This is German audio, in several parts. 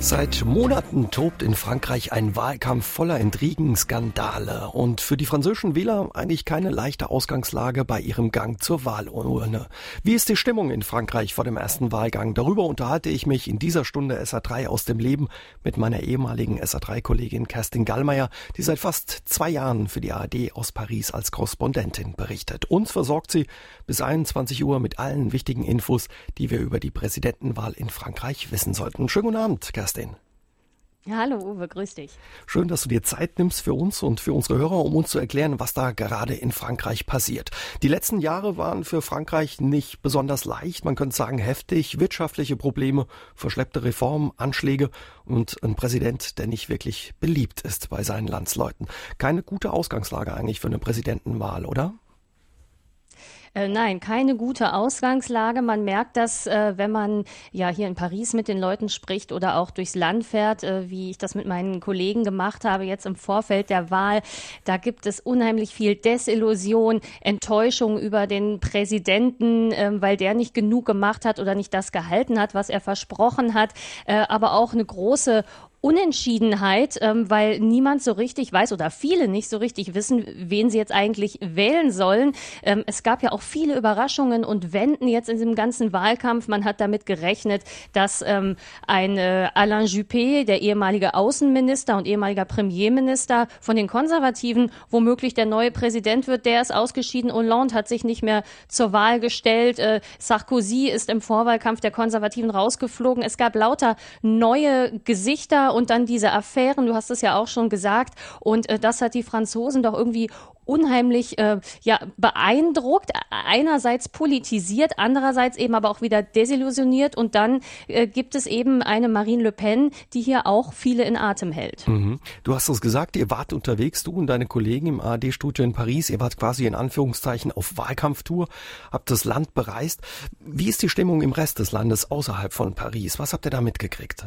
Seit Monaten tobt in Frankreich ein Wahlkampf voller Intrigen, Skandale und für die französischen Wähler eigentlich keine leichte Ausgangslage bei ihrem Gang zur Wahlurne. Wie ist die Stimmung in Frankreich vor dem ersten Wahlgang? Darüber unterhalte ich mich in dieser Stunde SA3 aus dem Leben mit meiner ehemaligen SA3-Kollegin Kerstin Gallmeier, die seit fast zwei Jahren für die ARD aus Paris als Korrespondentin berichtet. Uns versorgt sie bis 21 Uhr mit allen wichtigen Infos, die wir über die Präsidentenwahl in Frankreich wissen sollten. Schönen guten Abend, Kerstin. Kerstin. Hallo Uwe, grüß dich. Schön, dass du dir Zeit nimmst für uns und für unsere Hörer, um uns zu erklären, was da gerade in Frankreich passiert. Die letzten Jahre waren für Frankreich nicht besonders leicht, man könnte sagen heftig, wirtschaftliche Probleme, verschleppte Reformen, Anschläge und ein Präsident, der nicht wirklich beliebt ist bei seinen Landsleuten. Keine gute Ausgangslage eigentlich für eine Präsidentenwahl, oder? Äh, nein, keine gute Ausgangslage. Man merkt das, äh, wenn man ja hier in Paris mit den Leuten spricht oder auch durchs Land fährt, äh, wie ich das mit meinen Kollegen gemacht habe, jetzt im Vorfeld der Wahl. Da gibt es unheimlich viel Desillusion, Enttäuschung über den Präsidenten, äh, weil der nicht genug gemacht hat oder nicht das gehalten hat, was er versprochen hat. Äh, aber auch eine große Unentschiedenheit, ähm, weil niemand so richtig weiß oder viele nicht so richtig wissen, wen sie jetzt eigentlich wählen sollen. Ähm, es gab ja auch viele Überraschungen und Wenden jetzt in diesem ganzen Wahlkampf. Man hat damit gerechnet, dass ähm, ein äh, Alain Juppé, der ehemalige Außenminister und ehemaliger Premierminister von den Konservativen, womöglich der neue Präsident wird. Der ist ausgeschieden. Hollande hat sich nicht mehr zur Wahl gestellt. Äh, Sarkozy ist im Vorwahlkampf der Konservativen rausgeflogen. Es gab lauter neue Gesichter und dann diese Affären, du hast es ja auch schon gesagt. Und äh, das hat die Franzosen doch irgendwie unheimlich äh, ja, beeindruckt, einerseits politisiert, andererseits eben aber auch wieder desillusioniert und dann äh, gibt es eben eine Marine Le Pen, die hier auch viele in Atem hält. Mhm. Du hast es gesagt, ihr wart unterwegs, du und deine Kollegen im ARD-Studio in Paris, ihr wart quasi in Anführungszeichen auf Wahlkampftour, habt das Land bereist. Wie ist die Stimmung im Rest des Landes außerhalb von Paris? Was habt ihr da mitgekriegt?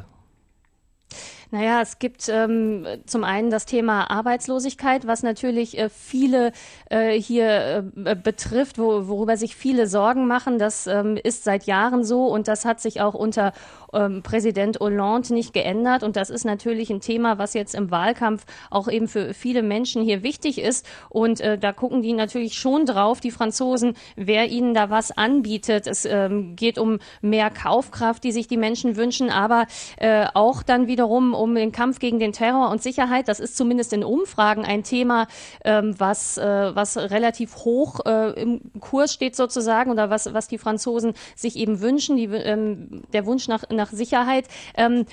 Naja, es gibt ähm, zum einen das Thema Arbeitslosigkeit, was natürlich äh, viele äh, hier äh, betrifft, wo, worüber sich viele Sorgen machen. Das ähm, ist seit Jahren so und das hat sich auch unter ähm, Präsident Hollande nicht geändert. Und das ist natürlich ein Thema, was jetzt im Wahlkampf auch eben für viele Menschen hier wichtig ist. Und äh, da gucken die natürlich schon drauf, die Franzosen, wer ihnen da was anbietet. Es ähm, geht um mehr Kaufkraft, die sich die Menschen wünschen, aber äh, auch dann wiederum um den Kampf gegen den Terror und Sicherheit. Das ist zumindest in Umfragen ein Thema, ähm, was, äh, was relativ hoch äh, im Kurs steht sozusagen oder was, was die Franzosen sich eben wünschen. Die, ähm, der Wunsch nach, nach Sicherheit. Ähm,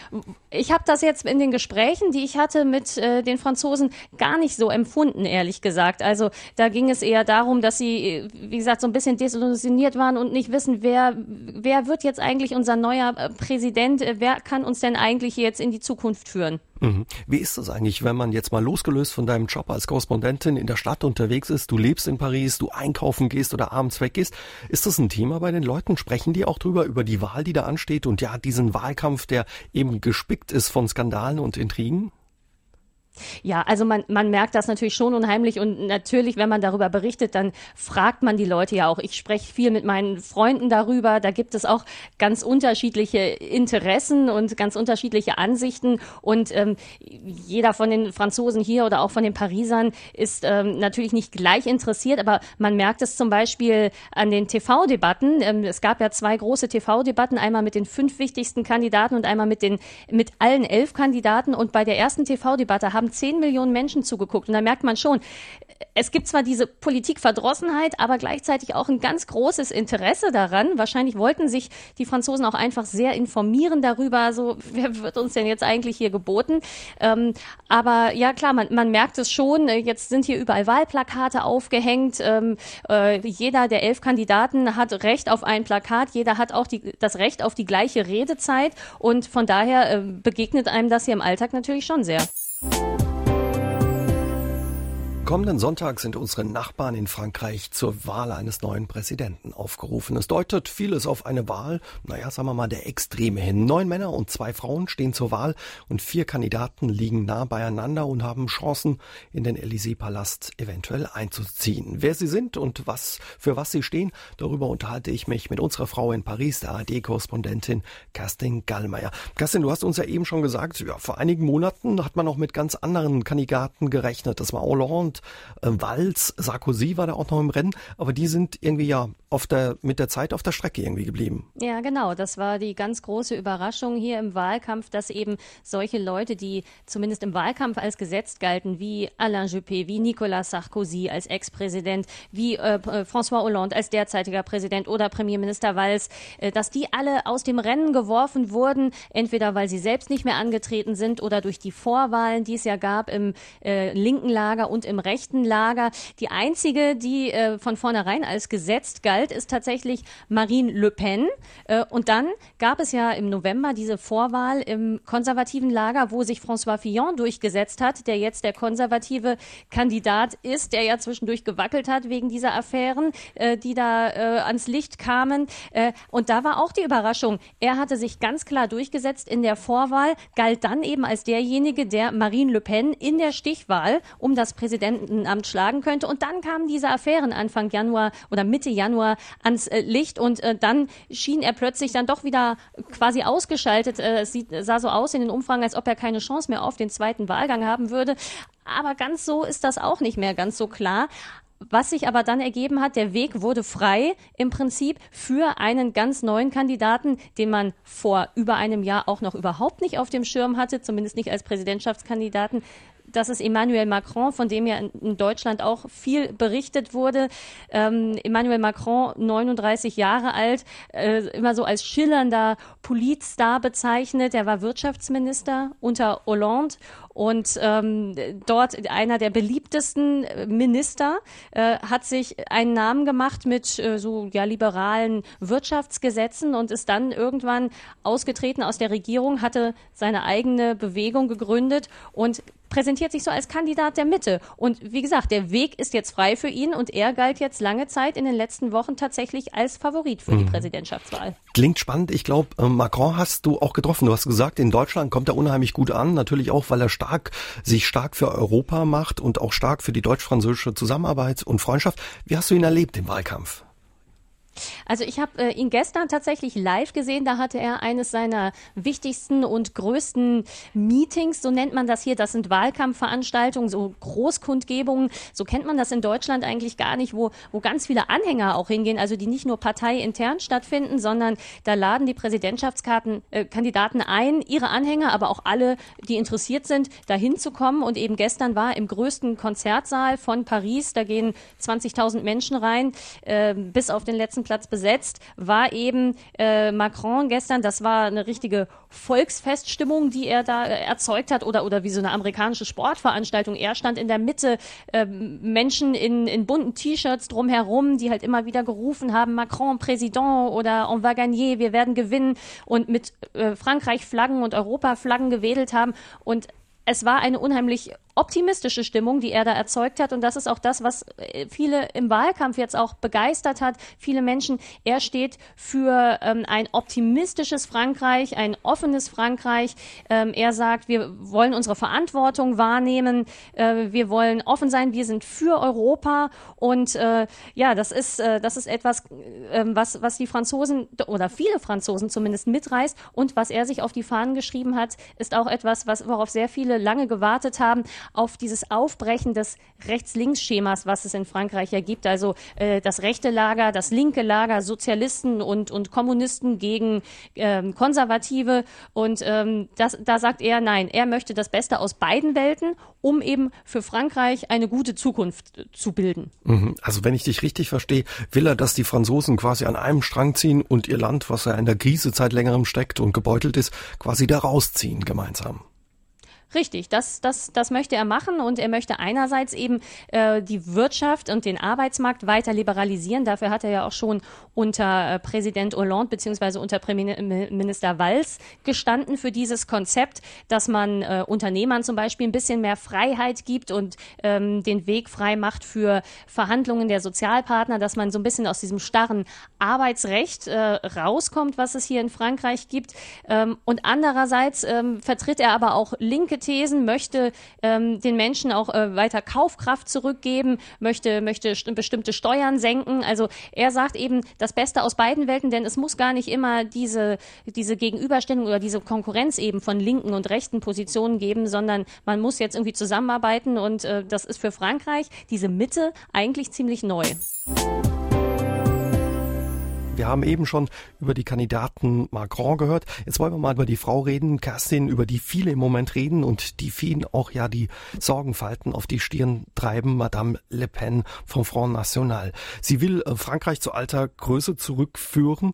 ich habe das jetzt in den Gesprächen, die ich hatte mit äh, den Franzosen, gar nicht so empfunden, ehrlich gesagt. Also da ging es eher darum, dass sie, wie gesagt, so ein bisschen desillusioniert waren und nicht wissen, wer, wer wird jetzt eigentlich unser neuer äh, Präsident, äh, wer kann uns denn eigentlich jetzt in die Zukunft führen? Mhm. Wie ist das eigentlich, wenn man jetzt mal losgelöst von deinem Job als Korrespondentin in der Stadt unterwegs ist, du lebst in Paris, du einkaufen gehst oder abends weggehst? Ist das ein Thema bei den Leuten? Sprechen die auch drüber, über die Wahl, die da ansteht und ja, diesen Wahlkampf, der eben gespickt ist von Skandalen und Intrigen? Ja, also man, man merkt das natürlich schon unheimlich und natürlich, wenn man darüber berichtet, dann fragt man die Leute ja auch. Ich spreche viel mit meinen Freunden darüber. Da gibt es auch ganz unterschiedliche Interessen und ganz unterschiedliche Ansichten und ähm, jeder von den Franzosen hier oder auch von den Parisern ist ähm, natürlich nicht gleich interessiert, aber man merkt es zum Beispiel an den TV-Debatten. Ähm, es gab ja zwei große TV-Debatten, einmal mit den fünf wichtigsten Kandidaten und einmal mit den mit allen elf Kandidaten und bei der ersten TV-Debatte haben haben zehn Millionen Menschen zugeguckt. Und da merkt man schon, es gibt zwar diese Politikverdrossenheit, aber gleichzeitig auch ein ganz großes Interesse daran. Wahrscheinlich wollten sich die Franzosen auch einfach sehr informieren darüber, so wer wird uns denn jetzt eigentlich hier geboten. Ähm, aber ja klar, man, man merkt es schon. Jetzt sind hier überall Wahlplakate aufgehängt. Ähm, äh, jeder der elf Kandidaten hat Recht auf ein Plakat. Jeder hat auch die, das Recht auf die gleiche Redezeit. Und von daher äh, begegnet einem das hier im Alltag natürlich schon sehr. Kommenden Sonntag sind unsere Nachbarn in Frankreich zur Wahl eines neuen Präsidenten aufgerufen. Es deutet vieles auf eine Wahl, naja, sagen wir mal, der Extreme hin. Neun Männer und zwei Frauen stehen zur Wahl und vier Kandidaten liegen nah beieinander und haben Chancen, in den Élysée-Palast eventuell einzuziehen. Wer sie sind und was, für was sie stehen, darüber unterhalte ich mich mit unserer Frau in Paris, der AD-Korrespondentin Kerstin Gallmeier. Kerstin, du hast uns ja eben schon gesagt, ja, vor einigen Monaten hat man auch mit ganz anderen Kandidaten gerechnet. Das war Hollande, äh, Walz, Sarkozy war da auch noch im Rennen, aber die sind irgendwie ja auf der, mit der Zeit auf der Strecke irgendwie geblieben. Ja, genau. Das war die ganz große Überraschung hier im Wahlkampf, dass eben solche Leute, die zumindest im Wahlkampf als gesetzt galten, wie Alain Juppé, wie Nicolas Sarkozy als Ex-Präsident, wie äh, äh, François Hollande als derzeitiger Präsident oder Premierminister Walz, äh, dass die alle aus dem Rennen geworfen wurden, entweder weil sie selbst nicht mehr angetreten sind oder durch die Vorwahlen, die es ja gab im äh, linken Lager und im rechten Lager. Die einzige, die äh, von vornherein als gesetzt galt, ist tatsächlich Marine Le Pen. Äh, und dann gab es ja im November diese Vorwahl im konservativen Lager, wo sich François Fillon durchgesetzt hat, der jetzt der konservative Kandidat ist, der ja zwischendurch gewackelt hat wegen dieser Affären, äh, die da äh, ans Licht kamen. Äh, und da war auch die Überraschung. Er hatte sich ganz klar durchgesetzt in der Vorwahl, galt dann eben als derjenige, der Marine Le Pen in der Stichwahl um das Präsidentenamt schlagen könnte. Und dann kamen diese Affären Anfang Januar oder Mitte Januar ans äh, Licht und äh, dann schien er plötzlich dann doch wieder quasi ausgeschaltet. Äh, es sieht, sah so aus in den Umfragen, als ob er keine Chance mehr auf den zweiten Wahlgang haben würde. Aber ganz so ist das auch nicht mehr ganz so klar. Was sich aber dann ergeben hat, der Weg wurde frei im Prinzip für einen ganz neuen Kandidaten, den man vor über einem Jahr auch noch überhaupt nicht auf dem Schirm hatte, zumindest nicht als Präsidentschaftskandidaten das ist Emmanuel Macron, von dem ja in Deutschland auch viel berichtet wurde. Ähm, Emmanuel Macron, 39 Jahre alt, äh, immer so als schillernder Politstar bezeichnet. Er war Wirtschaftsminister unter Hollande und ähm, dort einer der beliebtesten Minister äh, hat sich einen Namen gemacht mit äh, so ja liberalen Wirtschaftsgesetzen und ist dann irgendwann ausgetreten aus der Regierung, hatte seine eigene Bewegung gegründet und präsentiert sich so als Kandidat der Mitte. Und wie gesagt, der Weg ist jetzt frei für ihn und er galt jetzt lange Zeit in den letzten Wochen tatsächlich als Favorit für mhm. die Präsidentschaftswahl. Klingt spannend. Ich glaube, äh, Macron hast du auch getroffen. Du hast gesagt, in Deutschland kommt er unheimlich gut an. Natürlich auch, weil er stark, sich stark für Europa macht und auch stark für die deutsch-französische Zusammenarbeit und Freundschaft. Wie hast du ihn erlebt im Wahlkampf? Also ich habe äh, ihn gestern tatsächlich live gesehen. Da hatte er eines seiner wichtigsten und größten Meetings, so nennt man das hier. Das sind Wahlkampfveranstaltungen, so Großkundgebungen. So kennt man das in Deutschland eigentlich gar nicht, wo, wo ganz viele Anhänger auch hingehen. Also die nicht nur parteiintern stattfinden, sondern da laden die Präsidentschaftskarten äh, ein, ihre Anhänger, aber auch alle, die interessiert sind, dahin zu kommen. Und eben gestern war im größten Konzertsaal von Paris, da gehen 20.000 Menschen rein, äh, bis auf den letzten Platz besetzt, war eben äh, Macron gestern. Das war eine richtige Volksfeststimmung, die er da äh, erzeugt hat oder, oder wie so eine amerikanische Sportveranstaltung. Er stand in der Mitte, äh, Menschen in, in bunten T-Shirts drumherum, die halt immer wieder gerufen haben, Macron, Präsident oder on va gagner, wir werden gewinnen und mit äh, Frankreich-Flaggen und Europa-Flaggen gewedelt haben. Und es war eine unheimlich optimistische Stimmung, die er da erzeugt hat. Und das ist auch das, was äh, viele im Wahlkampf jetzt auch begeistert hat. Viele Menschen, er steht für ähm, ein optimistisches Frankreich, ein offenes Frankreich. Ähm, er sagt, wir wollen unsere Verantwortung wahrnehmen, äh, wir wollen offen sein, wir sind für Europa. Und äh, ja, das ist, äh, das ist etwas, äh, was, was die Franzosen oder viele Franzosen zumindest mitreißt. Und was er sich auf die Fahnen geschrieben hat, ist auch etwas, was, worauf sehr viele lange gewartet haben auf dieses Aufbrechen des Rechts-Links-Schemas, was es in Frankreich ja gibt. Also äh, das rechte Lager, das linke Lager, Sozialisten und, und Kommunisten gegen ähm, Konservative. Und ähm, das, da sagt er, nein, er möchte das Beste aus beiden Welten, um eben für Frankreich eine gute Zukunft zu bilden. Mhm. Also wenn ich dich richtig verstehe, will er, dass die Franzosen quasi an einem Strang ziehen und ihr Land, was er in der Krise seit längerem steckt und gebeutelt ist, quasi da rausziehen gemeinsam. Richtig, das, das, das möchte er machen und er möchte einerseits eben äh, die Wirtschaft und den Arbeitsmarkt weiter liberalisieren. Dafür hat er ja auch schon unter äh, Präsident Hollande beziehungsweise unter Premierminister Valls gestanden für dieses Konzept, dass man äh, Unternehmern zum Beispiel ein bisschen mehr Freiheit gibt und ähm, den Weg frei macht für Verhandlungen der Sozialpartner, dass man so ein bisschen aus diesem starren Arbeitsrecht äh, rauskommt, was es hier in Frankreich gibt. Ähm, und andererseits ähm, vertritt er aber auch linke Thesen, möchte ähm, den Menschen auch äh, weiter Kaufkraft zurückgeben, möchte, möchte bestimmte Steuern senken. Also er sagt eben das Beste aus beiden Welten, denn es muss gar nicht immer diese, diese Gegenüberstellung oder diese Konkurrenz eben von linken und rechten Positionen geben, sondern man muss jetzt irgendwie zusammenarbeiten und äh, das ist für Frankreich diese Mitte eigentlich ziemlich neu. Wir haben eben schon über die Kandidaten Macron gehört. Jetzt wollen wir mal über die Frau reden, Kerstin, über die viele im Moment reden und die vielen auch ja die Sorgenfalten auf die Stirn treiben, Madame Le Pen vom Front National. Sie will äh, Frankreich zu alter Größe zurückführen.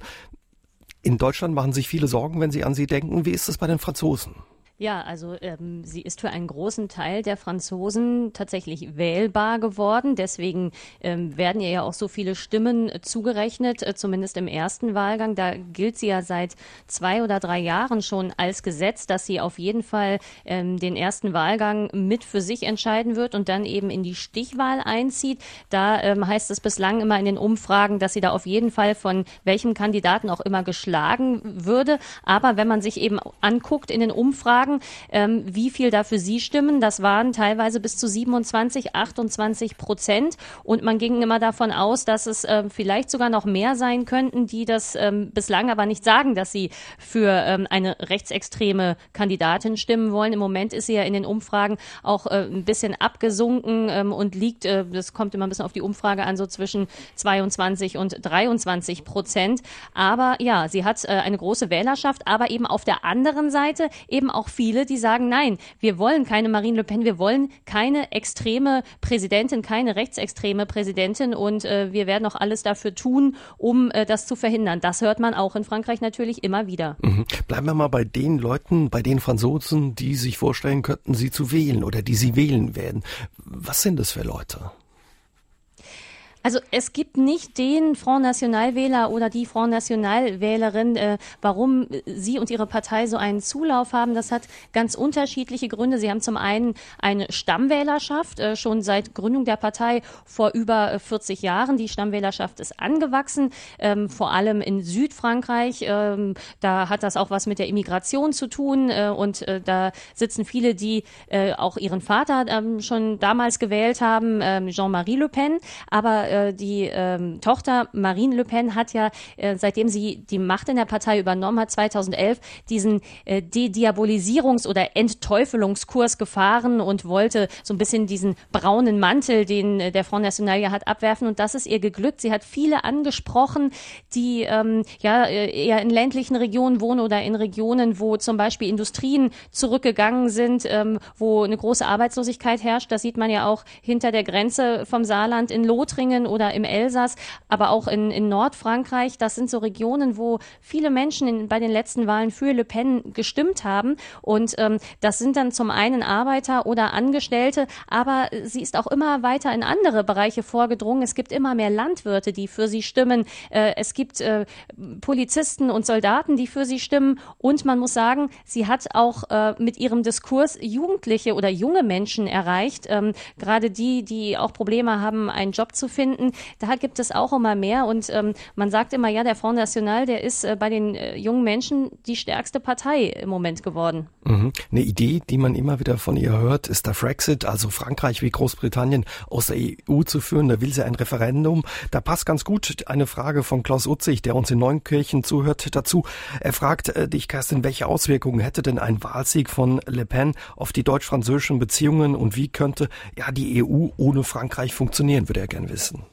In Deutschland machen sich viele Sorgen, wenn sie an sie denken. Wie ist es bei den Franzosen? Ja, also ähm, sie ist für einen großen Teil der Franzosen tatsächlich wählbar geworden. Deswegen ähm, werden ihr ja auch so viele Stimmen äh, zugerechnet, äh, zumindest im ersten Wahlgang. Da gilt sie ja seit zwei oder drei Jahren schon als Gesetz, dass sie auf jeden Fall ähm, den ersten Wahlgang mit für sich entscheiden wird und dann eben in die Stichwahl einzieht. Da ähm, heißt es bislang immer in den Umfragen, dass sie da auf jeden Fall von welchem Kandidaten auch immer geschlagen würde. Aber wenn man sich eben anguckt in den Umfragen, sagen, ähm, wie viel da für sie stimmen. Das waren teilweise bis zu 27, 28 Prozent. Und man ging immer davon aus, dass es äh, vielleicht sogar noch mehr sein könnten, die das ähm, bislang aber nicht sagen, dass sie für ähm, eine rechtsextreme Kandidatin stimmen wollen. Im Moment ist sie ja in den Umfragen auch äh, ein bisschen abgesunken ähm, und liegt, äh, das kommt immer ein bisschen auf die Umfrage an, so zwischen 22 und 23 Prozent. Aber ja, sie hat äh, eine große Wählerschaft, aber eben auf der anderen Seite eben auch viele, die sagen, nein, wir wollen keine Marine Le Pen, wir wollen keine extreme Präsidentin, keine rechtsextreme Präsidentin und äh, wir werden auch alles dafür tun, um äh, das zu verhindern. Das hört man auch in Frankreich natürlich immer wieder. Mhm. Bleiben wir mal bei den Leuten, bei den Franzosen, die sich vorstellen könnten, sie zu wählen oder die sie wählen werden. Was sind das für Leute? Also es gibt nicht den Front National Wähler oder die Front National Wählerin, äh, warum Sie und Ihre Partei so einen Zulauf haben. Das hat ganz unterschiedliche Gründe. Sie haben zum einen eine Stammwählerschaft, äh, schon seit Gründung der Partei vor über 40 äh, Jahren. Die Stammwählerschaft ist angewachsen, ähm, vor allem in Südfrankreich. Ähm, da hat das auch was mit der Immigration zu tun äh, und äh, da sitzen viele, die äh, auch ihren Vater ähm, schon damals gewählt haben, ähm, Jean-Marie Le Pen. Aber äh, die ähm, Tochter Marine Le Pen hat ja, äh, seitdem sie die Macht in der Partei übernommen hat, 2011, diesen äh, Dediabolisierungs- oder Entteufelungskurs gefahren und wollte so ein bisschen diesen braunen Mantel, den äh, der Front National ja hat, abwerfen. Und das ist ihr geglückt. Sie hat viele angesprochen, die ähm, ja äh, eher in ländlichen Regionen wohnen oder in Regionen, wo zum Beispiel Industrien zurückgegangen sind, ähm, wo eine große Arbeitslosigkeit herrscht. Das sieht man ja auch hinter der Grenze vom Saarland in Lothringen Thüringen oder im Elsass, aber auch in, in Nordfrankreich. Das sind so Regionen, wo viele Menschen in, bei den letzten Wahlen für Le Pen gestimmt haben. Und ähm, das sind dann zum einen Arbeiter oder Angestellte, aber sie ist auch immer weiter in andere Bereiche vorgedrungen. Es gibt immer mehr Landwirte, die für sie stimmen. Äh, es gibt äh, Polizisten und Soldaten, die für sie stimmen. Und man muss sagen, sie hat auch äh, mit ihrem Diskurs Jugendliche oder junge Menschen erreicht. Ähm, gerade die, die auch Probleme haben, einen Job zu finden finden. Da gibt es auch immer mehr und ähm, man sagt immer, ja, der Front National, der ist äh, bei den äh, jungen Menschen die stärkste Partei im Moment geworden. Mhm. Eine Idee, die man immer wieder von ihr hört, ist der Frexit, also Frankreich wie Großbritannien aus der EU zu führen. Da will sie ein Referendum. Da passt ganz gut eine Frage von Klaus Utzig, der uns in Neunkirchen zuhört, dazu. Er fragt äh, dich, Kerstin, welche Auswirkungen hätte denn ein Wahlsieg von Le Pen auf die deutsch-französischen Beziehungen und wie könnte ja die EU ohne Frankreich funktionieren, würde er gern wissen.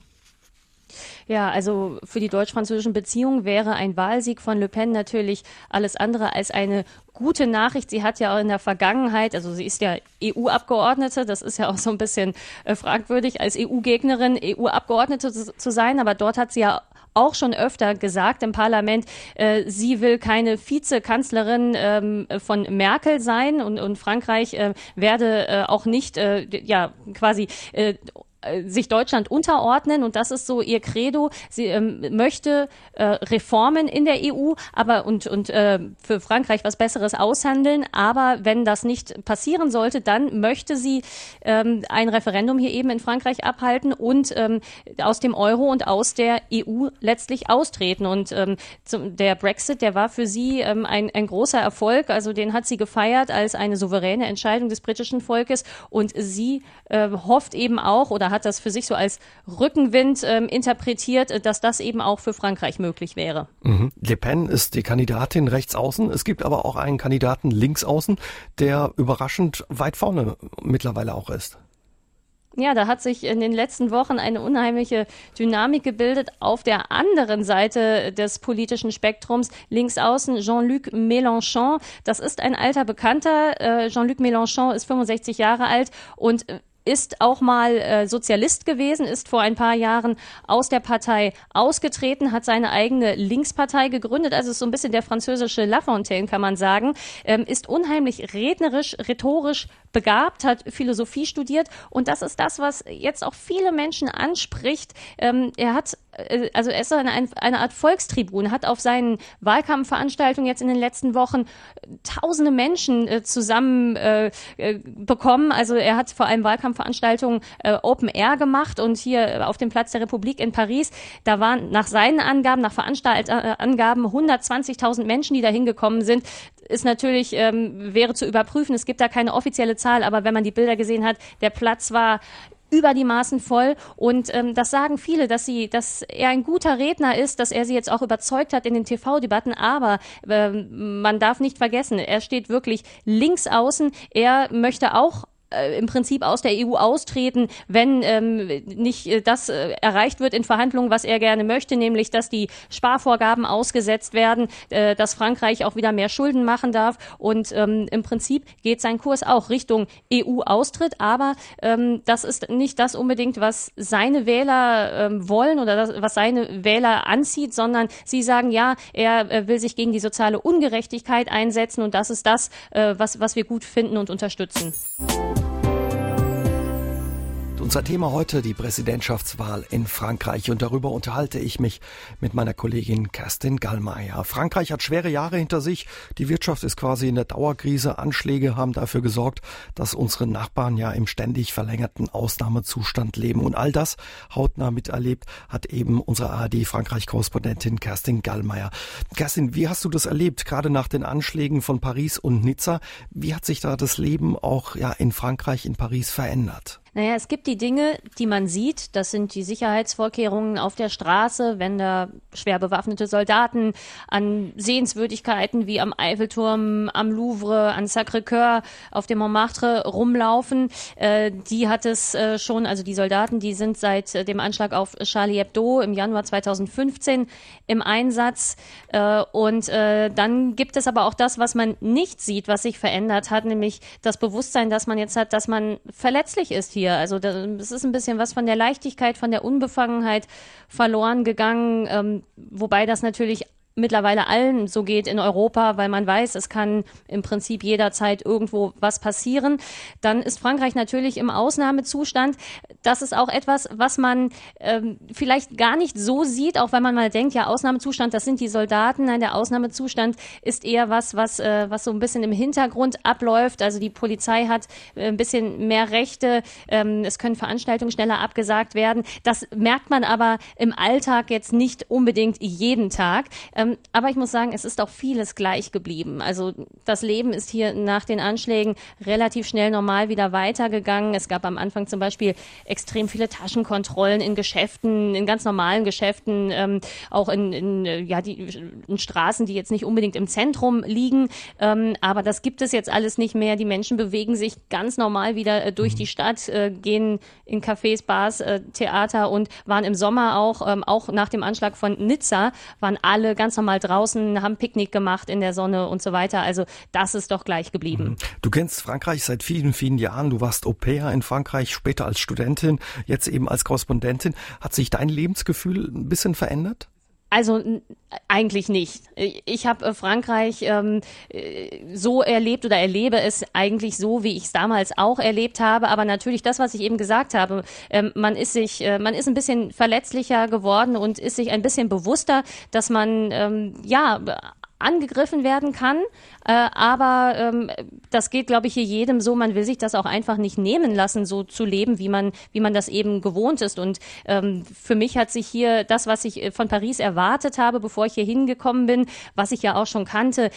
Ja, also für die deutsch-französischen Beziehungen wäre ein Wahlsieg von Le Pen natürlich alles andere als eine gute Nachricht. Sie hat ja auch in der Vergangenheit, also sie ist ja EU-Abgeordnete, das ist ja auch so ein bisschen äh, fragwürdig, als EU-Gegnerin EU-Abgeordnete zu, sein, aber dort hat sie ja auch schon öfter gesagt im Parlament, äh, sie will keine Vizekanzlerin ähm, von Merkel sein und, und Frankreich äh, werde äh, auch nicht äh, ja quasi äh, sich Deutschland unterordnen und das ist so ihr Credo. Sie ähm, möchte äh, Reformen in der EU, aber und und äh, für Frankreich was Besseres aushandeln. Aber wenn das nicht passieren sollte, dann möchte sie ähm, ein Referendum hier eben in Frankreich abhalten und ähm, aus dem Euro und aus der EU letztlich austreten. Und ähm, zum, der Brexit, der war für sie ähm, ein, ein großer Erfolg. Also den hat sie gefeiert als eine souveräne Entscheidung des britischen Volkes und sie äh, hofft eben auch oder hat das für sich so als Rückenwind ähm, interpretiert, äh, dass das eben auch für Frankreich möglich wäre. Mhm. Le Pen ist die Kandidatin rechts außen. Es gibt aber auch einen Kandidaten links außen, der überraschend weit vorne mittlerweile auch ist. Ja, da hat sich in den letzten Wochen eine unheimliche Dynamik gebildet. Auf der anderen Seite des politischen Spektrums, links außen, Jean-Luc Mélenchon. Das ist ein alter Bekannter. Äh, Jean-Luc Mélenchon ist 65 Jahre alt und ist auch mal äh, Sozialist gewesen, ist vor ein paar Jahren aus der Partei ausgetreten, hat seine eigene Linkspartei gegründet, also ist so ein bisschen der französische Lafontaine, kann man sagen, ähm, ist unheimlich rednerisch, rhetorisch begabt, hat Philosophie studiert und das ist das, was jetzt auch viele Menschen anspricht. Ähm, er hat äh, also er ist eine, eine Art Volkstribun, hat auf seinen Wahlkampfveranstaltungen jetzt in den letzten Wochen tausende Menschen äh, zusammen äh, äh, bekommen. Also er hat vor allem Wahlkampfveranstaltungen äh, Open Air gemacht und hier auf dem Platz der Republik in Paris, da waren nach seinen Angaben, nach Veranstaltangaben 120.000 Menschen, die da hingekommen sind. Ist natürlich, ähm, wäre zu überprüfen. Es gibt da keine offizielle Zahl, aber wenn man die Bilder gesehen hat, der Platz war über die Maßen voll. Und ähm, das sagen viele, dass sie, dass er ein guter Redner ist, dass er sie jetzt auch überzeugt hat in den TV-Debatten. Aber ähm, man darf nicht vergessen, er steht wirklich links außen. Er möchte auch äh, im Prinzip aus der EU austreten, wenn ähm, nicht äh, das äh, erreicht wird in Verhandlungen, was er gerne möchte, nämlich dass die Sparvorgaben ausgesetzt werden, äh, dass Frankreich auch wieder mehr Schulden machen darf. Und ähm, im Prinzip geht sein Kurs auch Richtung EU-Austritt, aber ähm, das ist nicht das unbedingt, was seine Wähler ähm, wollen oder das, was seine Wähler anzieht, sondern sie sagen, ja, er äh, will sich gegen die soziale Ungerechtigkeit einsetzen und das ist das, äh, was, was wir gut finden und unterstützen. Unser Thema heute die Präsidentschaftswahl in Frankreich und darüber unterhalte ich mich mit meiner Kollegin Kerstin Gallmeier. Frankreich hat schwere Jahre hinter sich. Die Wirtschaft ist quasi in der Dauerkrise. Anschläge haben dafür gesorgt, dass unsere Nachbarn ja im ständig verlängerten Ausnahmezustand leben. Und all das hautnah miterlebt hat eben unsere ARD Frankreich-Korrespondentin Kerstin Gallmeier. Kerstin, wie hast du das erlebt, gerade nach den Anschlägen von Paris und Nizza? Wie hat sich da das Leben auch ja in Frankreich, in Paris verändert? Naja, es gibt die Dinge, die man sieht. Das sind die Sicherheitsvorkehrungen auf der Straße, wenn da schwer bewaffnete Soldaten an Sehenswürdigkeiten wie am Eiffelturm, am Louvre, an Sacré-Cœur, auf dem Montmartre rumlaufen. Äh, die hat es äh, schon, also die Soldaten, die sind seit äh, dem Anschlag auf Charlie Hebdo im Januar 2015 im Einsatz. Äh, und äh, dann gibt es aber auch das, was man nicht sieht, was sich verändert hat, nämlich das Bewusstsein, dass man jetzt hat, dass man verletzlich ist hier hier. Also es ist ein bisschen was von der Leichtigkeit, von der Unbefangenheit verloren gegangen, ähm, wobei das natürlich mittlerweile allen so geht in Europa, weil man weiß, es kann im Prinzip jederzeit irgendwo was passieren, dann ist Frankreich natürlich im Ausnahmezustand. Das ist auch etwas, was man ähm, vielleicht gar nicht so sieht, auch wenn man mal denkt, ja, Ausnahmezustand, das sind die Soldaten. Nein, der Ausnahmezustand ist eher was, was, äh, was so ein bisschen im Hintergrund abläuft. Also die Polizei hat äh, ein bisschen mehr Rechte. Ähm, es können Veranstaltungen schneller abgesagt werden. Das merkt man aber im Alltag jetzt nicht unbedingt jeden Tag. Ähm, aber ich muss sagen, es ist auch vieles gleich geblieben. Also das Leben ist hier nach den Anschlägen relativ schnell normal wieder weitergegangen. Es gab am Anfang zum Beispiel extrem viele Taschenkontrollen in Geschäften, in ganz normalen Geschäften, ähm, auch in, in, ja, die, in Straßen, die jetzt nicht unbedingt im Zentrum liegen. Ähm, aber das gibt es jetzt alles nicht mehr. Die Menschen bewegen sich ganz normal wieder äh, durch die Stadt, äh, gehen in Cafés, Bars, äh, Theater und waren im Sommer auch, ähm, auch nach dem Anschlag von Nizza, waren alle ganz ganz normal draußen, haben Picknick gemacht in der Sonne und so weiter. Also das ist doch gleich geblieben. Mhm. Du kennst Frankreich seit vielen, vielen Jahren. Du warst Au pair in Frankreich, später als Studentin, jetzt eben als Korrespondentin. Hat sich dein Lebensgefühl ein bisschen verändert? Also eigentlich nicht. Ich habe äh, Frankreich ähm, äh, so erlebt oder erlebe es eigentlich so, wie ich es damals auch erlebt habe. Aber natürlich das, was ich eben gesagt habe, ähm, man ist sich, äh, man ist ein bisschen verletzlicher geworden und ist sich ein bisschen bewusster, dass man ähm, ja angegriffen werden kann. Äh, aber ähm, das geht, glaube ich, hier jedem so. Man will sich das auch einfach nicht nehmen lassen, so zu leben, wie man, wie man das eben gewohnt ist. Und ähm, für mich hat sich hier das, was ich äh, von Paris erwartet habe, bevor ich hier hingekommen bin, was ich ja auch schon kannte,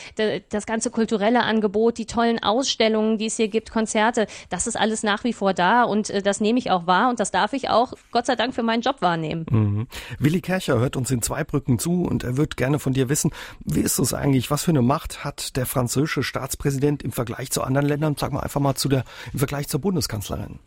das ganze kulturelle Angebot, die tollen Ausstellungen, die es hier gibt, Konzerte, das ist alles nach wie vor da und äh, das nehme ich auch wahr und das darf ich auch, Gott sei Dank, für meinen Job wahrnehmen. Mhm. Willi Kercher hört uns in zwei Brücken zu und er wird gerne von dir wissen, wie ist es eigentlich, was für eine Macht hat der französische Staatspräsident im Vergleich zu anderen Ländern, sagen wir einfach mal zu der, im Vergleich zur Bundeskanzlerin?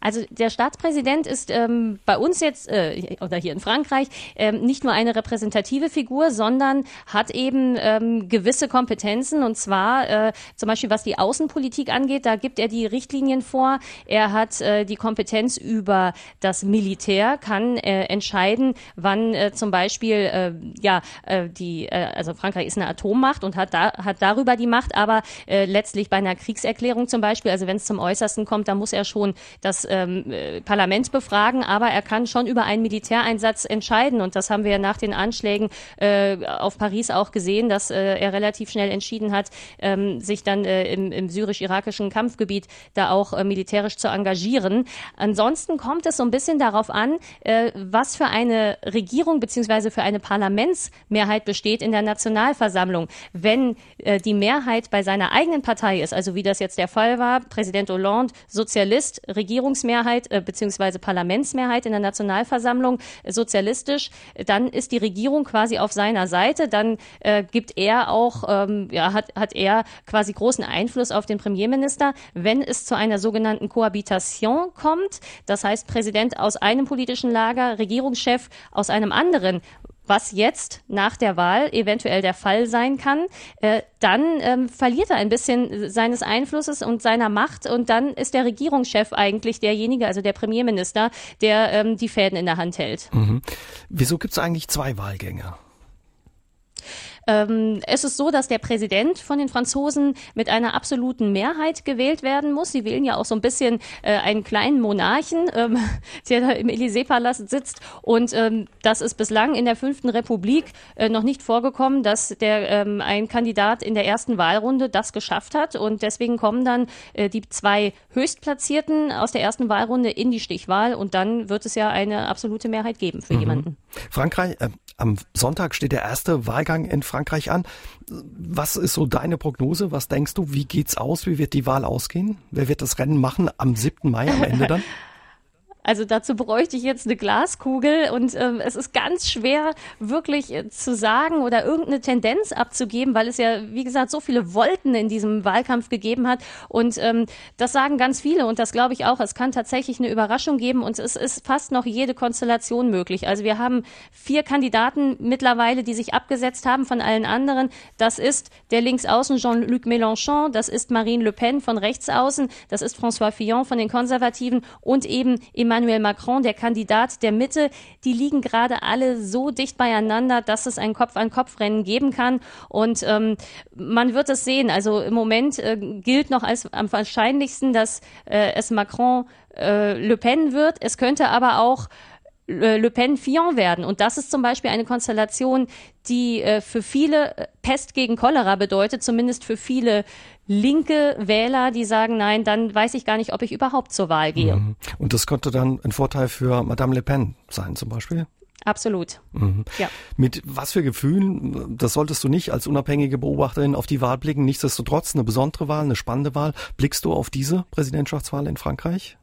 Also der Staatspräsident ist ähm, bei uns jetzt äh, oder hier in Frankreich ähm, nicht nur eine repräsentative Figur, sondern hat eben ähm, gewisse Kompetenzen und zwar äh, zum Beispiel was die Außenpolitik angeht, da gibt er die Richtlinien vor. Er hat äh, die Kompetenz über das Militär, kann äh, entscheiden, wann äh, zum Beispiel äh, ja äh, die äh, also Frankreich ist eine Atommacht und hat da hat darüber die Macht, aber äh, letztlich bei einer Kriegserklärung zum Beispiel, also wenn es zum Äußersten kommt, da muss er schon das ähm, äh, Parlament befragen, aber er kann schon über einen Militäreinsatz entscheiden. Und das haben wir nach den Anschlägen äh, auf Paris auch gesehen, dass äh, er relativ schnell entschieden hat, ähm, sich dann äh, im, im syrisch-irakischen Kampfgebiet da auch äh, militärisch zu engagieren. Ansonsten kommt es so ein bisschen darauf an, äh, was für eine Regierung beziehungsweise für eine Parlamentsmehrheit besteht in der Nationalversammlung. Wenn äh, die Mehrheit bei seiner eigenen Partei ist, also wie das jetzt der Fall war, Präsident Hollande, Sozialist, Regierungsmehrheit äh, bzw. Parlamentsmehrheit in der Nationalversammlung äh, sozialistisch, dann ist die Regierung quasi auf seiner Seite, dann äh, gibt er auch, ähm, ja, hat, hat er quasi großen Einfluss auf den Premierminister. Wenn es zu einer sogenannten Cohabitation kommt, das heißt Präsident aus einem politischen Lager, Regierungschef aus einem anderen, was jetzt nach der Wahl eventuell der Fall sein kann, äh, dann ähm, verliert er ein bisschen seines Einflusses und seiner Macht und dann ist der Regierungschef eigentlich derjenige, also der Premierminister, der ähm, die Fäden in der Hand hält. Mhm. Wieso gibt es eigentlich zwei Wahlgänge? Ähm, es ist so, dass der Präsident von den Franzosen mit einer absoluten Mehrheit gewählt werden muss. Sie wählen ja auch so ein bisschen äh, einen kleinen Monarchen, ähm, der da im Élysée-Palast sitzt. Und ähm, das ist bislang in der fünften Republik äh, noch nicht vorgekommen, dass der ähm, ein Kandidat in der ersten Wahlrunde das geschafft hat. Und deswegen kommen dann äh, die zwei Höchstplatzierten aus der ersten Wahlrunde in die Stichwahl. Und dann wird es ja eine absolute Mehrheit geben für mhm. jemanden. Frankreich, äh, am Sonntag steht der erste Wahlgang in Frankreich an. Was ist so deine Prognose? Was denkst du? Wie geht's aus? Wie wird die Wahl ausgehen? Wer wird das Rennen machen am 7. Mai am Ende dann? Also dazu bräuchte ich jetzt eine Glaskugel und ähm, es ist ganz schwer wirklich äh, zu sagen oder irgendeine Tendenz abzugeben, weil es ja, wie gesagt, so viele Wolken in diesem Wahlkampf gegeben hat und ähm, das sagen ganz viele und das glaube ich auch. Es kann tatsächlich eine Überraschung geben und es ist fast noch jede Konstellation möglich. Also wir haben vier Kandidaten mittlerweile, die sich abgesetzt haben von allen anderen. Das ist der Linksaußen Jean-Luc Mélenchon, das ist Marine Le Pen von Rechtsaußen, das ist François Fillon von den Konservativen und eben Emmanuel Emmanuel Macron, der Kandidat der Mitte, die liegen gerade alle so dicht beieinander, dass es ein Kopf-an-Kopf-Rennen geben kann. Und ähm, man wird es sehen. Also im Moment äh, gilt noch als am wahrscheinlichsten, dass äh, es Macron äh, Le Pen wird. Es könnte aber auch Le Pen Fillon werden. Und das ist zum Beispiel eine Konstellation, die äh, für viele äh, Pest gegen Cholera bedeutet, zumindest für viele linke Wähler, die sagen, nein, dann weiß ich gar nicht, ob ich überhaupt zur Wahl gehe. Mhm. Und das könnte dann ein Vorteil für Madame Le Pen sein, zum Beispiel? Absolut. Mhm. Ja. Mit was für Gefühlen, das solltest du nicht als unabhängige Beobachterin auf die Wahl blicken. Nichtsdestotrotz eine besondere Wahl, eine spannende Wahl. Blickst du auf diese Präsidentschaftswahl in Frankreich?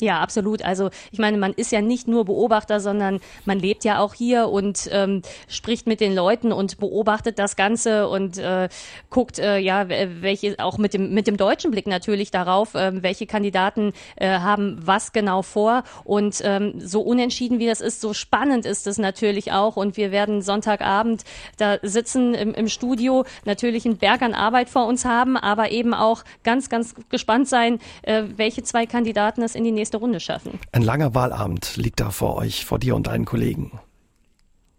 Ja, absolut. Also ich meine, man ist ja nicht nur Beobachter, sondern man lebt ja auch hier und ähm, spricht mit den Leuten und beobachtet das Ganze und äh, guckt äh, ja welche auch mit dem mit dem deutschen Blick natürlich darauf, äh, welche Kandidaten äh, haben was genau vor und ähm, so unentschieden wie das ist, so spannend ist es natürlich auch und wir werden Sonntagabend da sitzen im, im Studio, natürlich einen Berg an Arbeit vor uns haben, aber eben auch ganz ganz gespannt sein, äh, welche zwei Kandidaten es in die nächste nächste Runde schaffen. Ein langer Wahlabend liegt da vor euch, vor dir und deinen Kollegen.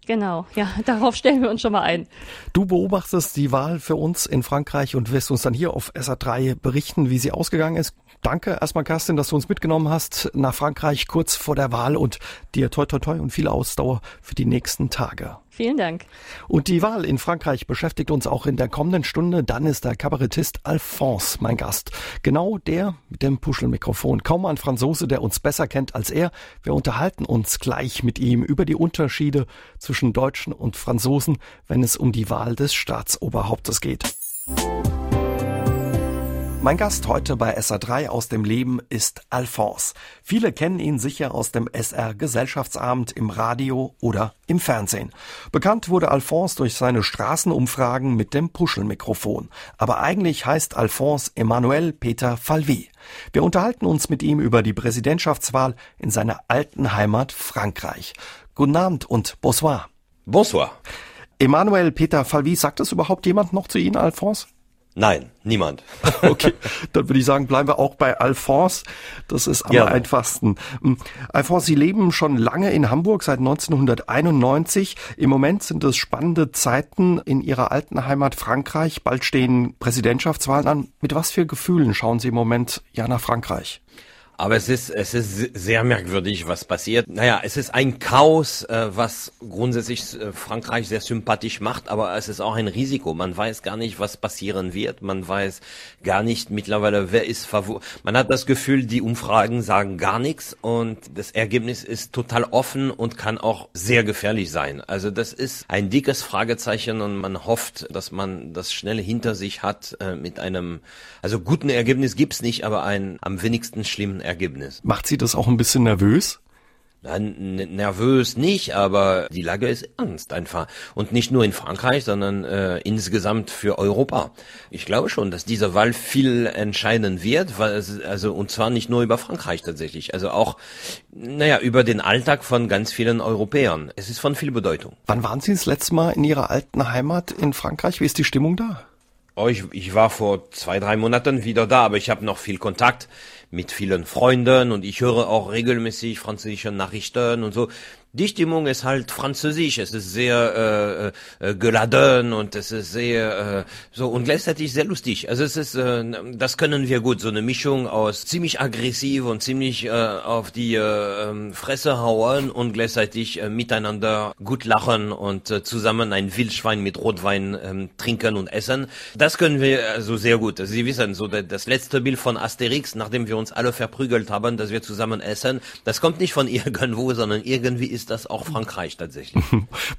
Genau, ja, darauf stellen wir uns schon mal ein. Du beobachtest die Wahl für uns in Frankreich und wirst uns dann hier auf SA3 berichten, wie sie ausgegangen ist. Danke erstmal, Kerstin, dass du uns mitgenommen hast nach Frankreich kurz vor der Wahl und dir toi toi toi und viel Ausdauer für die nächsten Tage. Vielen Dank. Und die Wahl in Frankreich beschäftigt uns auch in der kommenden Stunde. Dann ist der Kabarettist Alphonse mein Gast. Genau der mit dem Puschelmikrofon. Kaum ein Franzose, der uns besser kennt als er. Wir unterhalten uns gleich mit ihm über die Unterschiede zwischen Deutschen und Franzosen, wenn es um die Wahl des Staatsoberhauptes geht. Mein Gast heute bei SA3 aus dem Leben ist Alphonse. Viele kennen ihn sicher aus dem SR Gesellschaftsabend im Radio oder im Fernsehen. Bekannt wurde Alphonse durch seine Straßenumfragen mit dem Puschelmikrofon. Aber eigentlich heißt Alphonse Emmanuel Peter Falvi. Wir unterhalten uns mit ihm über die Präsidentschaftswahl in seiner alten Heimat Frankreich. Guten Abend und bonsoir. Bonsoir. Emmanuel Peter Falvi, sagt es überhaupt jemand noch zu Ihnen, Alphonse? Nein, niemand. okay, dann würde ich sagen, bleiben wir auch bei Alphonse. Das ist am Gerne. einfachsten. Hm, Alphonse, Sie leben schon lange in Hamburg, seit 1991. Im Moment sind es spannende Zeiten in Ihrer alten Heimat Frankreich. Bald stehen Präsidentschaftswahlen an. Mit was für Gefühlen schauen Sie im Moment ja nach Frankreich? Aber es ist, es ist sehr merkwürdig, was passiert. Naja, es ist ein Chaos, äh, was grundsätzlich äh, Frankreich sehr sympathisch macht, aber es ist auch ein Risiko. Man weiß gar nicht, was passieren wird. Man weiß gar nicht mittlerweile, wer ist favor. Man hat das Gefühl, die Umfragen sagen gar nichts und das Ergebnis ist total offen und kann auch sehr gefährlich sein. Also das ist ein dickes Fragezeichen und man hofft, dass man das schnell hinter sich hat äh, mit einem, also guten Ergebnis gibt's nicht, aber ein am wenigsten schlimmen Ergebnis. Macht Sie das auch ein bisschen nervös? nervös nicht, aber die Lage ist ernst einfach. Und nicht nur in Frankreich, sondern äh, insgesamt für Europa. Ich glaube schon, dass diese Wahl viel entscheiden wird, weil es, also und zwar nicht nur über Frankreich tatsächlich, also auch, naja, über den Alltag von ganz vielen Europäern. Es ist von viel Bedeutung. Wann waren Sie das letzte Mal in Ihrer alten Heimat in Frankreich? Wie ist die Stimmung da? Oh, ich, ich war vor zwei, drei Monaten wieder da, aber ich habe noch viel Kontakt mit vielen Freunden und ich höre auch regelmäßig französische Nachrichten und so die Stimmung ist halt französisch. Es ist sehr äh, äh, geladen und es ist sehr äh, so und gleichzeitig sehr lustig. Also es ist, äh, das können wir gut. So eine Mischung aus ziemlich aggressiv und ziemlich äh, auf die äh, ähm, Fresse hauen und gleichzeitig äh, miteinander gut lachen und äh, zusammen ein Wildschwein mit Rotwein äh, trinken und essen. Das können wir also sehr gut. Also Sie wissen, so das letzte Bild von Asterix, nachdem wir uns alle verprügelt haben, dass wir zusammen essen, das kommt nicht von irgendwo, sondern irgendwie ist das auch Frankreich tatsächlich.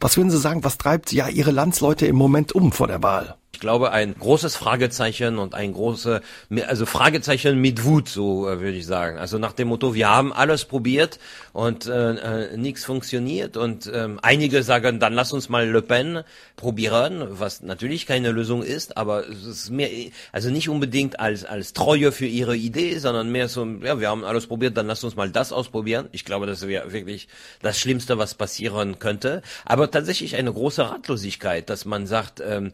Was würden Sie sagen, was treibt ja Ihre Landsleute im Moment um vor der Wahl? Ich glaube, ein großes Fragezeichen und ein große, also Fragezeichen mit Wut, so äh, würde ich sagen. Also nach dem Motto, wir haben alles probiert und äh, äh, nichts funktioniert und äh, einige sagen, dann lass uns mal Le Pen probieren, was natürlich keine Lösung ist, aber es ist mehr, also nicht unbedingt als als Treue für ihre Idee, sondern mehr so, ja, wir haben alles probiert, dann lass uns mal das ausprobieren. Ich glaube, das wäre wirklich das Schlimmste, was passieren könnte. Aber tatsächlich eine große Ratlosigkeit, dass man sagt, ähm,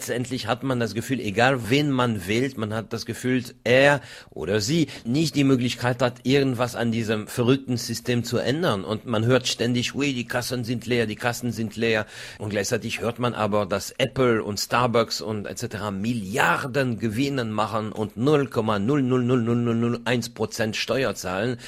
letztendlich hat man das Gefühl, egal wen man wählt, man hat das Gefühl, er oder sie nicht die Möglichkeit hat, irgendwas an diesem verrückten System zu ändern. Und man hört ständig, ui, die Kassen sind leer, die Kassen sind leer. Und gleichzeitig hört man aber, dass Apple und Starbucks und etc. Milliarden Gewinnen machen und 0,00001 Prozent Steuer zahlen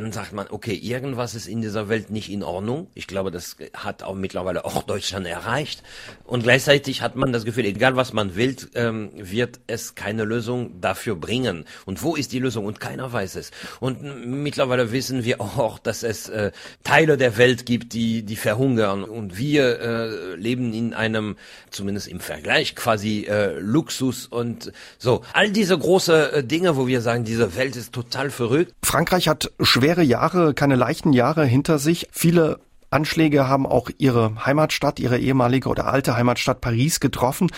dann sagt man, okay, irgendwas ist in dieser Welt nicht in Ordnung. Ich glaube, das hat auch mittlerweile auch Deutschland erreicht. Und gleichzeitig hat man das Gefühl, egal was man will, ähm, wird es keine Lösung dafür bringen. Und wo ist die Lösung? Und keiner weiß es. Und mittlerweile wissen wir auch, dass es äh, Teile der Welt gibt, die, die verhungern. Und wir äh, leben in einem, zumindest im Vergleich, quasi äh, Luxus und so. All diese große äh, Dinge, wo wir sagen, diese Welt ist total verrückt. Frankreich hat schwere Jahre, keine leichten Jahre hinter sich. Viele Anschläge haben auch ihre Heimatstadt, ihre ehemalige oder alte Heimatstadt Paris getroffen.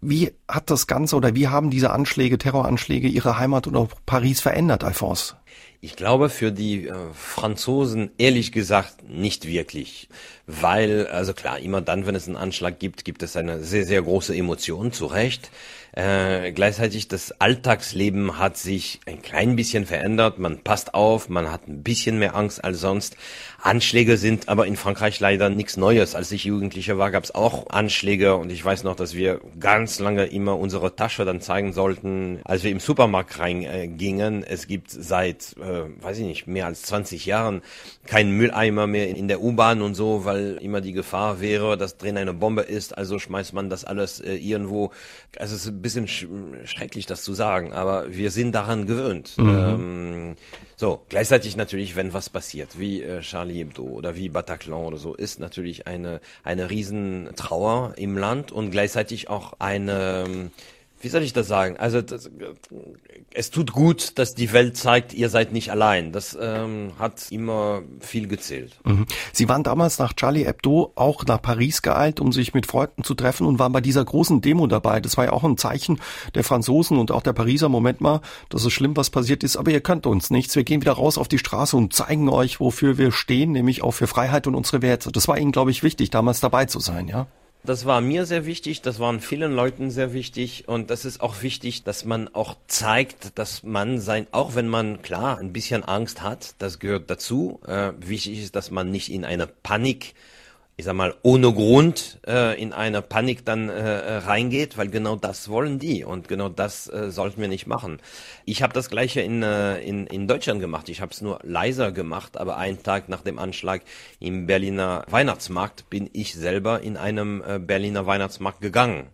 Wie hat das Ganze oder wie haben diese Anschläge, Terroranschläge ihre Heimat oder Paris verändert, Alphonse? Ich glaube für die äh, Franzosen ehrlich gesagt nicht wirklich, weil also klar immer dann, wenn es einen Anschlag gibt, gibt es eine sehr sehr große Emotion, zu Recht. Äh, gleichzeitig das Alltagsleben hat sich ein klein bisschen verändert. Man passt auf, man hat ein bisschen mehr Angst als sonst. Anschläge sind aber in Frankreich leider nichts Neues. Als ich Jugendlicher war, gab es auch Anschläge und ich weiß noch, dass wir ganz lange immer unsere Tasche dann zeigen sollten, als wir im Supermarkt reingingen. Es gibt seit, äh, weiß ich nicht, mehr als 20 Jahren keinen Mülleimer mehr in der U-Bahn und so, weil immer die Gefahr wäre, dass drin eine Bombe ist. Also schmeißt man das alles äh, irgendwo. Also es ist ein bisschen sch schrecklich, das zu sagen, aber wir sind daran gewöhnt. Mhm. Ähm, so, gleichzeitig natürlich, wenn was passiert, wie äh, Charlie Hebdo oder wie Bataclan oder so, ist natürlich eine, eine Riesentrauer im Land und gleichzeitig auch eine, wie soll ich das sagen? Also das, es tut gut, dass die Welt zeigt, ihr seid nicht allein. Das ähm, hat immer viel gezählt. Mhm. Sie waren damals nach Charlie Hebdo auch nach Paris geeilt, um sich mit Freunden zu treffen und waren bei dieser großen Demo dabei. Das war ja auch ein Zeichen der Franzosen und auch der Pariser. Moment mal, das ist schlimm, was passiert ist, aber ihr könnt uns nichts. Wir gehen wieder raus auf die Straße und zeigen euch, wofür wir stehen, nämlich auch für Freiheit und unsere Werte. Das war Ihnen, glaube ich, wichtig, damals dabei zu sein, ja? Das war mir sehr wichtig, das waren vielen Leuten sehr wichtig und das ist auch wichtig, dass man auch zeigt, dass man sein, auch wenn man klar ein bisschen Angst hat, das gehört dazu. Äh, wichtig ist, dass man nicht in eine Panik ich sag mal, ohne Grund äh, in eine Panik dann äh, äh, reingeht, weil genau das wollen die und genau das äh, sollten wir nicht machen. Ich habe das gleiche in, äh, in, in Deutschland gemacht. Ich habe es nur leiser gemacht, aber einen Tag nach dem Anschlag im Berliner Weihnachtsmarkt bin ich selber in einem äh, Berliner Weihnachtsmarkt gegangen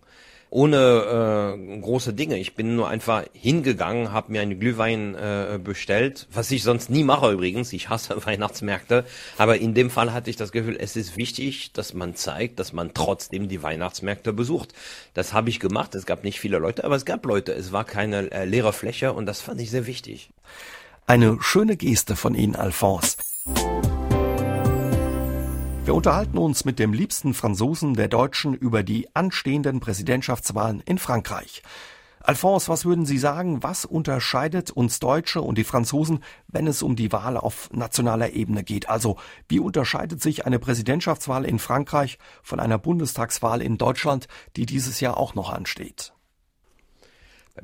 ohne äh, große Dinge. Ich bin nur einfach hingegangen, habe mir einen Glühwein äh, bestellt, was ich sonst nie mache übrigens. Ich hasse Weihnachtsmärkte, aber in dem Fall hatte ich das Gefühl, es ist wichtig, dass man zeigt, dass man trotzdem die Weihnachtsmärkte besucht. Das habe ich gemacht. Es gab nicht viele Leute, aber es gab Leute. Es war keine äh, leere Fläche und das fand ich sehr wichtig. Eine schöne Geste von Ihnen, Alphonse. Wir unterhalten uns mit dem liebsten Franzosen der Deutschen über die anstehenden Präsidentschaftswahlen in Frankreich. Alphonse, was würden Sie sagen, was unterscheidet uns Deutsche und die Franzosen, wenn es um die Wahl auf nationaler Ebene geht? Also, wie unterscheidet sich eine Präsidentschaftswahl in Frankreich von einer Bundestagswahl in Deutschland, die dieses Jahr auch noch ansteht?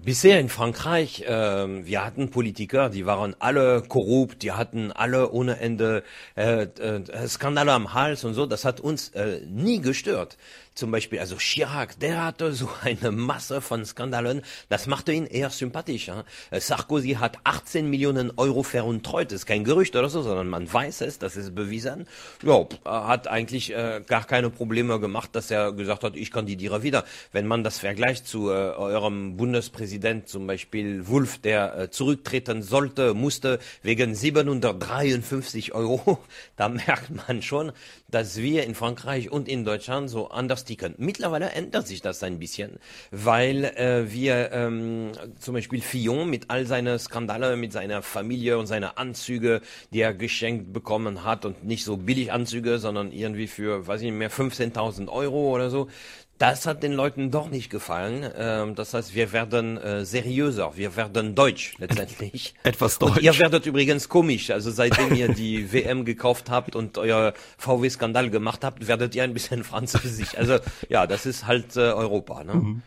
Bisher in Frankreich, äh, wir hatten Politiker, die waren alle korrupt, die hatten alle ohne Ende äh, äh, Skandale am Hals und so. Das hat uns äh, nie gestört zum Beispiel, also Chirac, der hatte so eine Masse von Skandalen, das machte ihn eher sympathisch. Hein? Äh, Sarkozy hat 18 Millionen Euro veruntreut, das ist kein Gerücht oder so, sondern man weiß es, das ist bewiesen. Ja, hat eigentlich äh, gar keine Probleme gemacht, dass er gesagt hat, ich kandidiere wieder. Wenn man das vergleicht zu äh, eurem Bundespräsident, zum Beispiel Wulff, der äh, zurücktreten sollte, musste wegen 753 Euro, da merkt man schon, dass wir in Frankreich und in Deutschland so anders ticken. Mittlerweile ändert sich das ein bisschen, weil äh, wir ähm, zum Beispiel Fillon mit all seinen Skandale, mit seiner Familie und seiner Anzüge, die er geschenkt bekommen hat und nicht so billig Anzüge, sondern irgendwie für, weiß ich nicht mehr, 15.000 Euro oder so, das hat den Leuten doch nicht gefallen. Ähm, das heißt, wir werden äh, seriöser, wir werden deutsch letztendlich. Etwas deutsch. Und ihr werdet übrigens komisch. Also seitdem ihr die WM gekauft habt und euer VW-Skandal gemacht habt, werdet ihr ein bisschen französisch. Also ja, das ist halt äh, Europa. Ne? Mhm.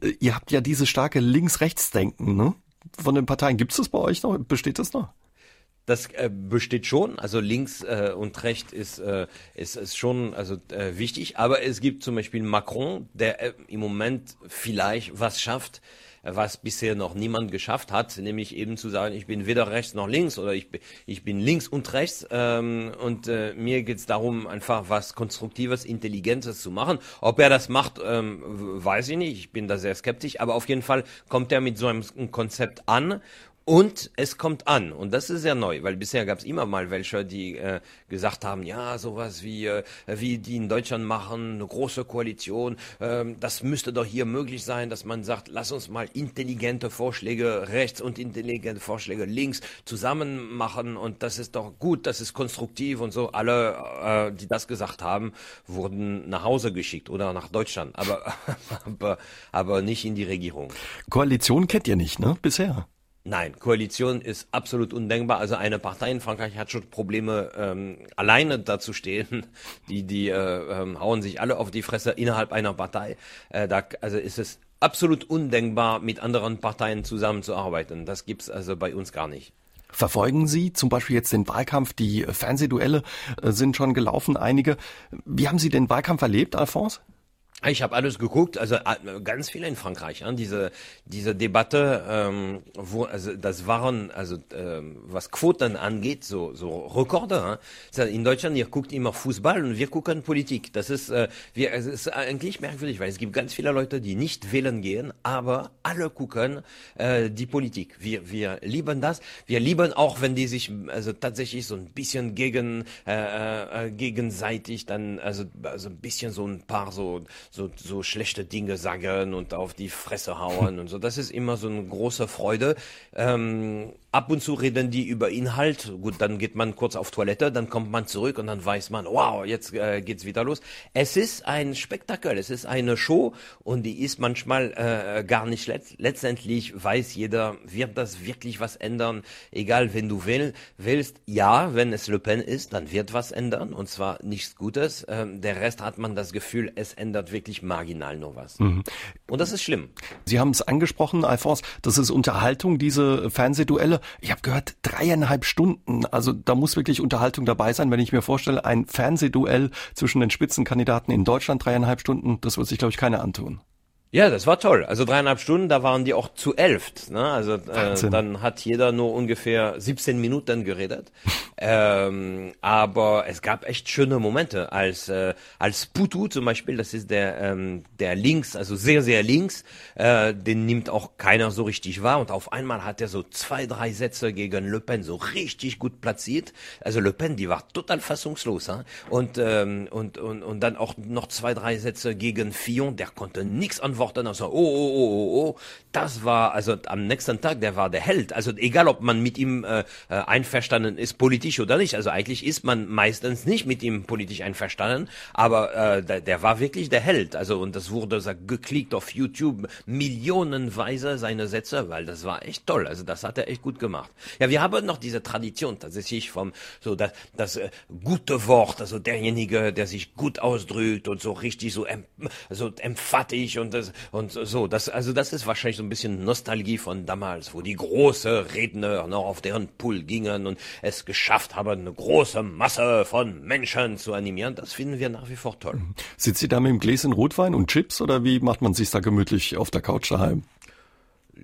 Äh, ihr habt ja dieses starke Links-Rechts-Denken ne? von den Parteien. Gibt es das bei euch noch? Besteht das noch? Das äh, besteht schon, also links äh, und rechts ist, äh, ist, ist schon also äh, wichtig, aber es gibt zum Beispiel Macron, der äh, im Moment vielleicht was schafft, was bisher noch niemand geschafft hat, nämlich eben zu sagen, ich bin weder rechts noch links oder ich, ich bin links und rechts. Ähm, und äh, mir geht es darum, einfach was Konstruktives, Intelligentes zu machen. Ob er das macht, ähm, weiß ich nicht, ich bin da sehr skeptisch, aber auf jeden Fall kommt er mit so einem Konzept an und es kommt an, und das ist sehr neu, weil bisher gab es immer mal welche, die äh, gesagt haben, ja, sowas wie, äh, wie die in Deutschland machen, eine große Koalition, ähm, das müsste doch hier möglich sein, dass man sagt, lass uns mal intelligente Vorschläge rechts und intelligente Vorschläge links zusammen machen und das ist doch gut, das ist konstruktiv und so. Alle, äh, die das gesagt haben, wurden nach Hause geschickt oder nach Deutschland, aber, aber, aber nicht in die Regierung. Koalition kennt ihr nicht, ne, bisher? Nein, Koalition ist absolut undenkbar. Also eine Partei in Frankreich hat schon Probleme, ähm, alleine dazu stehen. Die, die äh, ähm, hauen sich alle auf die Fresse innerhalb einer Partei. Äh, da, also ist es absolut undenkbar, mit anderen Parteien zusammenzuarbeiten. Das gibt's also bei uns gar nicht. Verfolgen Sie zum Beispiel jetzt den Wahlkampf? Die Fernsehduelle äh, sind schon gelaufen, einige. Wie haben Sie den Wahlkampf erlebt, Alphonse? Ich habe alles geguckt, also äh, ganz viele in Frankreich. Ja, diese diese Debatte, ähm, wo also das waren also ähm, was Quoten angeht, so so Rekorde. Ja. In Deutschland ihr guckt immer Fußball und wir gucken Politik. Das ist äh, wir es ist eigentlich merkwürdig, weil es gibt ganz viele Leute, die nicht wählen gehen, aber alle gucken äh, die Politik. Wir wir lieben das. Wir lieben auch, wenn die sich also tatsächlich so ein bisschen gegen äh, äh, gegenseitig dann also also ein bisschen so ein paar so so, so schlechte Dinge sagen und auf die Fresse hauen und so. Das ist immer so eine große Freude. Ähm, ab und zu reden die über Inhalt. Gut, dann geht man kurz auf Toilette, dann kommt man zurück und dann weiß man, wow, jetzt äh, geht's wieder los. Es ist ein Spektakel, es ist eine Show und die ist manchmal äh, gar nicht let letztendlich weiß jeder, wird das wirklich was ändern, egal wenn du will, willst. Ja, wenn es Le Pen ist, dann wird was ändern und zwar nichts Gutes. Ähm, der Rest hat man das Gefühl, es ändert wirklich marginal nur was. Mhm. Und das ist schlimm. Sie haben es angesprochen, Alphonse, das ist Unterhaltung, diese Fernsehduelle ich habe gehört, dreieinhalb Stunden. Also da muss wirklich Unterhaltung dabei sein. Wenn ich mir vorstelle, ein Fernsehduell zwischen den Spitzenkandidaten in Deutschland, dreieinhalb Stunden, das wird sich, glaube ich, keiner antun. Ja, das war toll. Also dreieinhalb Stunden, da waren die auch zu elft. Ne? Also äh, dann hat jeder nur ungefähr 17 Minuten geredet. ähm, aber es gab echt schöne Momente, als äh, als Putu zum Beispiel, das ist der ähm, der links, also sehr sehr links, äh, den nimmt auch keiner so richtig wahr. Und auf einmal hat er so zwei drei Sätze gegen Le Pen so richtig gut platziert. Also Le Pen, die war total fassungslos. Hein? Und ähm, und und und dann auch noch zwei drei Sätze gegen Fillon, der konnte nichts an antworten und so, oh, oh, oh, oh, oh, das war, also am nächsten Tag, der war der Held. Also egal, ob man mit ihm äh, äh, einverstanden ist, politisch oder nicht. Also eigentlich ist man meistens nicht mit ihm politisch einverstanden, aber äh, der, der war wirklich der Held. Also und das wurde so geklickt auf YouTube millionenweise seine Sätze, weil das war echt toll. Also das hat er echt gut gemacht. Ja, wir haben noch diese Tradition tatsächlich vom so das, das äh, gute Wort, also derjenige, der sich gut ausdrückt und so richtig so, em, so emphatisch und das und so. Das, also das ist wahrscheinlich so ein bisschen Nostalgie von damals, wo die große Redner noch auf deren Pool gingen und es geschafft haben, eine große Masse von Menschen zu animieren. Das finden wir nach wie vor toll. Sitzt Sie da mit dem Gläschen Rotwein und Chips oder wie macht man sich da gemütlich auf der Couch daheim?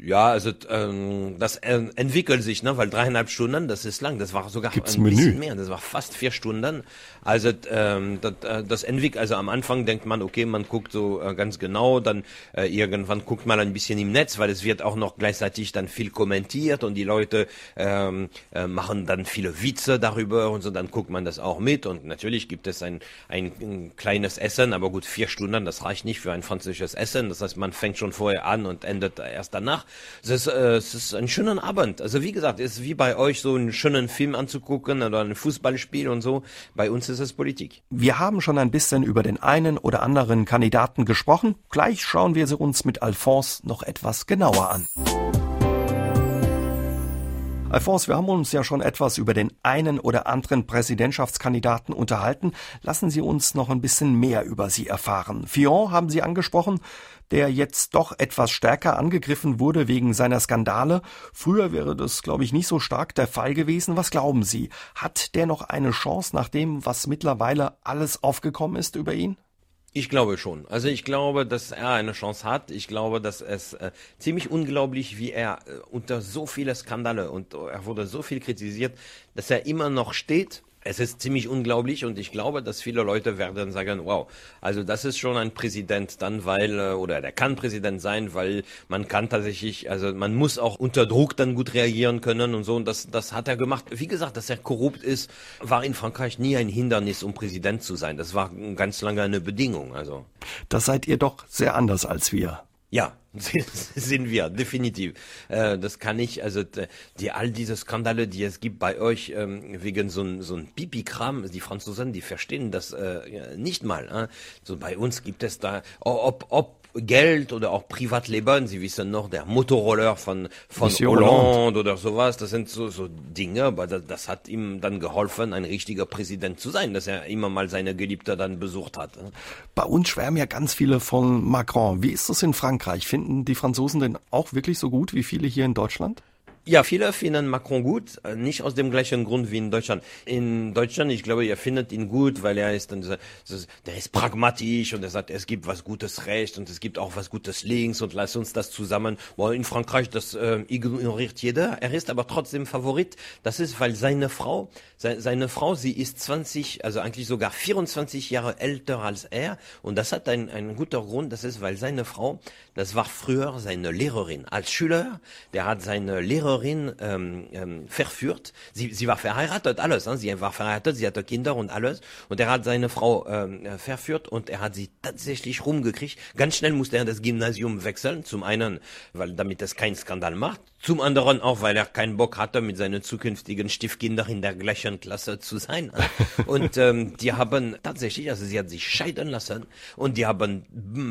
Ja, also ähm, das äh, entwickelt sich, ne, weil dreieinhalb Stunden, das ist lang. Das war sogar Gibt's ein Menü? bisschen mehr. Das war fast vier Stunden. Also ähm, das, äh, das entwickelt. Also am Anfang denkt man, okay, man guckt so äh, ganz genau, dann äh, irgendwann guckt man ein bisschen im Netz, weil es wird auch noch gleichzeitig dann viel kommentiert und die Leute ähm, äh, machen dann viele Witze darüber und so. Dann guckt man das auch mit und natürlich gibt es ein, ein, ein kleines Essen, aber gut, vier Stunden, das reicht nicht für ein französisches Essen. Das heißt, man fängt schon vorher an und endet erst danach. Es ist, äh, es ist ein schöner Abend. Also wie gesagt, es ist wie bei euch so einen schönen Film anzugucken oder ein Fußballspiel und so. Bei uns ist es Politik. Wir haben schon ein bisschen über den einen oder anderen Kandidaten gesprochen. Gleich schauen wir sie uns mit Alphonse noch etwas genauer an. Alphonse, wir haben uns ja schon etwas über den einen oder anderen Präsidentschaftskandidaten unterhalten. Lassen Sie uns noch ein bisschen mehr über Sie erfahren. Fillon haben Sie angesprochen, der jetzt doch etwas stärker angegriffen wurde wegen seiner Skandale. Früher wäre das, glaube ich, nicht so stark der Fall gewesen. Was glauben Sie? Hat der noch eine Chance nach dem, was mittlerweile alles aufgekommen ist über ihn? Ich glaube schon. Also ich glaube, dass er eine Chance hat. Ich glaube, dass es äh, ziemlich unglaublich, wie er äh, unter so viele Skandale und er wurde so viel kritisiert, dass er immer noch steht es ist ziemlich unglaublich und ich glaube, dass viele Leute werden sagen, wow, also das ist schon ein Präsident dann, weil, äh, oder der kann Präsident sein, weil man kann tatsächlich, also man muss auch unter Druck dann gut reagieren können und so und das, das hat er gemacht. Wie gesagt, dass er korrupt ist, war in Frankreich nie ein Hindernis, um Präsident zu sein. Das war ganz lange eine Bedingung, also. Das seid ihr doch sehr anders als wir. Ja, sind wir, definitiv. Äh, das kann ich, also die all diese Skandale, die es gibt bei euch ähm, wegen so ein so Pipi-Kram, die Franzosen, die verstehen das äh, nicht mal. Äh? So bei uns gibt es da, ob ob Geld oder auch Privatleben. Sie wissen noch, der Motorroller von, von Monsieur Hollande, Hollande. oder sowas. Das sind so, so Dinge, aber das, das hat ihm dann geholfen, ein richtiger Präsident zu sein, dass er immer mal seine Geliebte dann besucht hat. Bei uns schwärmen ja ganz viele von Macron. Wie ist das in Frankreich? Finden die Franzosen denn auch wirklich so gut wie viele hier in Deutschland? Ja, viele finden Macron gut, äh, nicht aus dem gleichen Grund wie in Deutschland. In Deutschland, ich glaube, ihr findet ihn gut, weil er ist der ist pragmatisch und er sagt, es gibt was Gutes rechts und es gibt auch was Gutes links und lass uns das zusammen. In Frankreich, das äh, ignoriert jeder. Er ist aber trotzdem Favorit. Das ist, weil seine Frau, se, seine Frau, sie ist 20, also eigentlich sogar 24 Jahre älter als er und das hat einen, einen guter Grund. Das ist, weil seine Frau, das war früher seine Lehrerin. Als Schüler, der hat seine Lehrerin ähm, ähm, verführt. Sie, sie war verheiratet, alles. Hein? Sie war verheiratet, sie hatte Kinder und alles. Und er hat seine Frau ähm, äh, verführt und er hat sie tatsächlich rumgekriegt. Ganz schnell musste er das Gymnasium wechseln. Zum einen, weil damit es keinen Skandal macht. Zum anderen auch, weil er keinen Bock hatte, mit seinen zukünftigen Stiefkindern in der gleichen Klasse zu sein. Und ähm, die haben tatsächlich, also sie hat sich scheiden lassen und die haben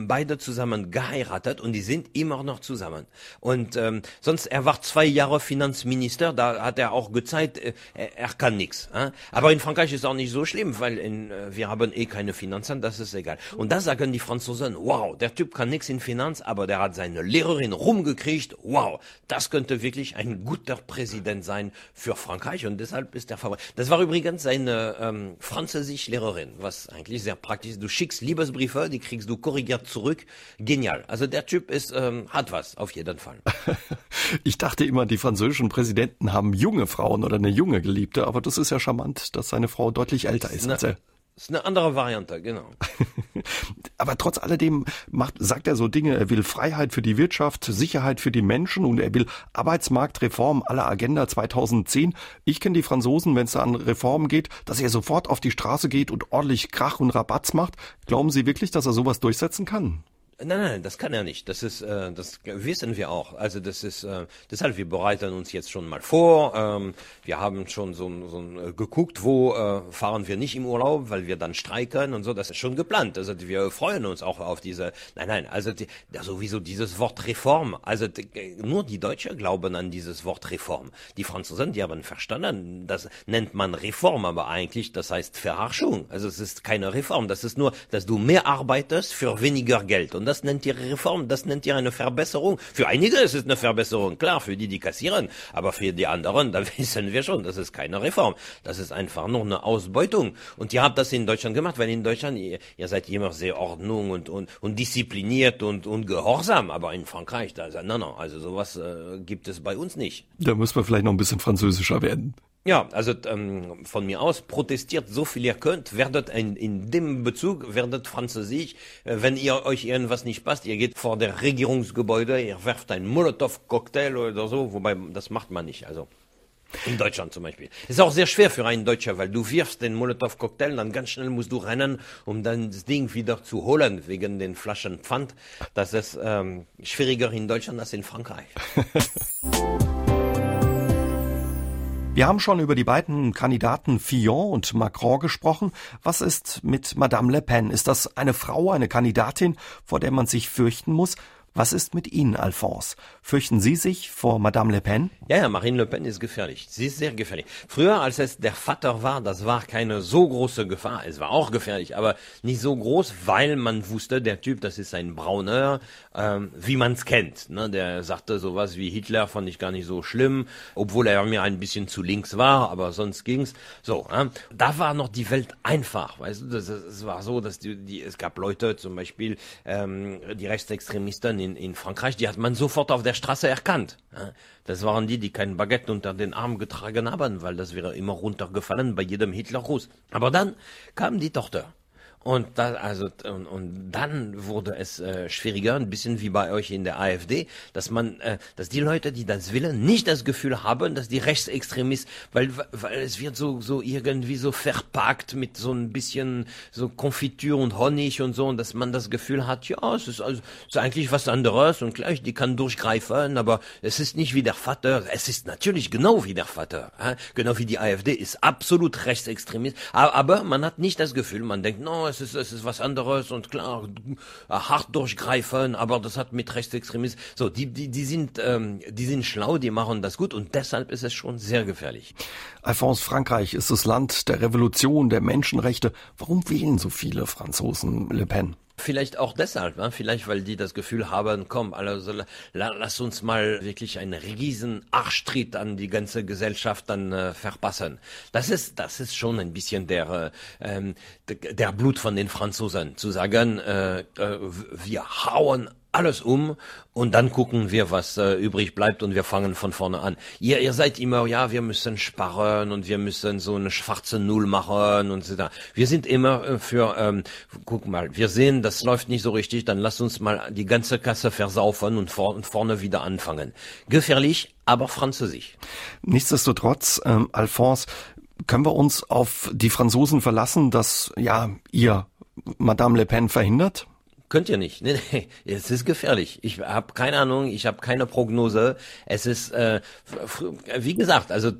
beide zusammen geheiratet und die sind immer noch zusammen. Und ähm, sonst, er war zwei Jahre Finanzminister, da hat er auch gezeigt, äh, er, kann nichts. Äh? Aber in Frankreich ist auch nicht so schlimm, weil in, äh, wir haben eh keine Finanzen, das ist egal. Und da sagen die Franzosen, wow, der Typ kann nichts in Finanz, aber der hat seine Lehrerin rumgekriegt, wow, das könnte wirklich ein guter Präsident sein für Frankreich und deshalb ist er Favorit. Das war übrigens seine ähm, Französisch-Lehrerin, was eigentlich sehr praktisch ist. Du schickst Liebesbriefe, die kriegst du korrigiert zurück. Genial. Also der Typ ist, ähm, hat was, auf jeden Fall. Ich dachte immer, die französischen Präsidenten haben junge Frauen oder eine junge Geliebte, aber das ist ja charmant, dass seine Frau deutlich älter ist als er. Ist eine andere Variante, genau. Aber trotz alledem macht, sagt er so Dinge, er will Freiheit für die Wirtschaft, Sicherheit für die Menschen und er will Arbeitsmarktreform aller Agenda 2010. Ich kenne die Franzosen, wenn es da an Reformen geht, dass er sofort auf die Straße geht und ordentlich Krach und Rabatz macht. Glauben Sie wirklich, dass er sowas durchsetzen kann? Nein, nein, das kann er nicht. Das ist, äh, das wissen wir auch. Also das ist, äh, deshalb wir bereiten uns jetzt schon mal vor. Ähm, wir haben schon so, so äh, geguckt, wo äh, fahren wir nicht im Urlaub, weil wir dann streiken und so. Das ist schon geplant. Also wir freuen uns auch auf diese. Nein, nein. Also die, sowieso dieses Wort Reform. Also die, nur die Deutschen glauben an dieses Wort Reform. Die Franzosen, die haben verstanden. Das nennt man Reform, aber eigentlich das heißt Verarschung. Also es ist keine Reform. Das ist nur, dass du mehr arbeitest für weniger Geld. Und das nennt ihr Reform, das nennt ihr eine Verbesserung. Für einige ist es eine Verbesserung, klar, für die, die kassieren. Aber für die anderen, da wissen wir schon, das ist keine Reform. Das ist einfach nur eine Ausbeutung. Und ihr habt das in Deutschland gemacht, weil in Deutschland, ihr, ihr seid immer sehr Ordnung und, und, und diszipliniert und, und gehorsam. Aber in Frankreich, da sagt, nein, nein, also sowas äh, gibt es bei uns nicht. Da müssen wir vielleicht noch ein bisschen französischer werden. Ja, also ähm, von mir aus protestiert so viel ihr könnt, werdet in, in dem Bezug, werdet französisch. Äh, wenn ihr euch irgendwas nicht passt, ihr geht vor der Regierungsgebäude, ihr werft einen Molotow-Cocktail oder so, wobei das macht man nicht. Also in Deutschland zum Beispiel. Ist auch sehr schwer für einen Deutscher, weil du wirfst den Molotow-Cocktail, dann ganz schnell musst du rennen, um dann das Ding wieder zu holen, wegen den Flaschen Pfand. Das ist ähm, schwieriger in Deutschland als in Frankreich. Wir haben schon über die beiden Kandidaten Fillon und Macron gesprochen. Was ist mit Madame Le Pen? Ist das eine Frau, eine Kandidatin, vor der man sich fürchten muss? Was ist mit Ihnen, Alphonse? Fürchten Sie sich vor Madame Le Pen? Ja, ja, Marine Le Pen ist gefährlich. Sie ist sehr gefährlich. Früher, als es der Vater war, das war keine so große Gefahr. Es war auch gefährlich, aber nicht so groß, weil man wusste, der Typ, das ist ein Brauner, ähm, wie man es kennt. Ne? Der sagte sowas wie Hitler, fand ich gar nicht so schlimm, obwohl er mir ein bisschen zu links war, aber sonst ging's. So, äh? da war noch die Welt einfach. Weißt du, es war so, dass die, die, es gab Leute, zum Beispiel ähm, die Rechtsextremisten in, in Frankreich, die hat man sofort auf der Straße erkannt. Das waren die, die kein Baguette unter den Arm getragen haben, weil das wäre immer runtergefallen bei jedem Hitlergruß. Aber dann kam die Tochter. Und da, also und, und dann wurde es äh, schwieriger, ein bisschen wie bei euch in der AfD, dass man, äh, dass die Leute, die das willen, nicht das Gefühl haben, dass die Rechtsextremisten, weil weil es wird so so irgendwie so verpackt mit so ein bisschen so Konfitüre und Honig und so, und dass man das Gefühl hat, ja, es ist also es ist eigentlich was anderes und gleich die kann durchgreifen, aber es ist nicht wie der Vater, es ist natürlich genau wie der Vater, äh? genau wie die AfD ist absolut rechtsextremist, aber, aber man hat nicht das Gefühl, man denkt, no, es ist, es ist was anderes und klar, hart durchgreifen, aber das hat mit Rechtsextremismus, so, die, die, die sind, ähm, die sind schlau, die machen das gut und deshalb ist es schon sehr gefährlich. Alphonse, Frankreich ist das Land der Revolution, der Menschenrechte. Warum wählen so viele Franzosen Le Pen? Vielleicht auch deshalb, ne? vielleicht weil die das Gefühl haben, komm, also lass uns mal wirklich einen riesen Arschtritt an die ganze Gesellschaft dann äh, verpassen. Das ist, das ist schon ein bisschen der, äh, ähm, der Blut von den Franzosen, zu sagen, äh, äh, wir hauen alles um und dann gucken wir, was äh, übrig bleibt und wir fangen von vorne an. Ihr, ihr seid immer, ja, wir müssen sparen und wir müssen so eine schwarze Null machen und so da. Wir sind immer äh, für, ähm, guck mal, wir sehen, das läuft nicht so richtig, dann lass uns mal die ganze Kasse versaufen und, vor, und vorne wieder anfangen. Gefährlich, aber französisch. Nichtsdestotrotz, ähm, Alphonse, können wir uns auf die Franzosen verlassen, dass ja ihr Madame Le Pen verhindert? Könnt ihr nicht. Nee, nee, es ist gefährlich. Ich habe keine Ahnung, ich habe keine Prognose. Es ist, äh, wie gesagt, also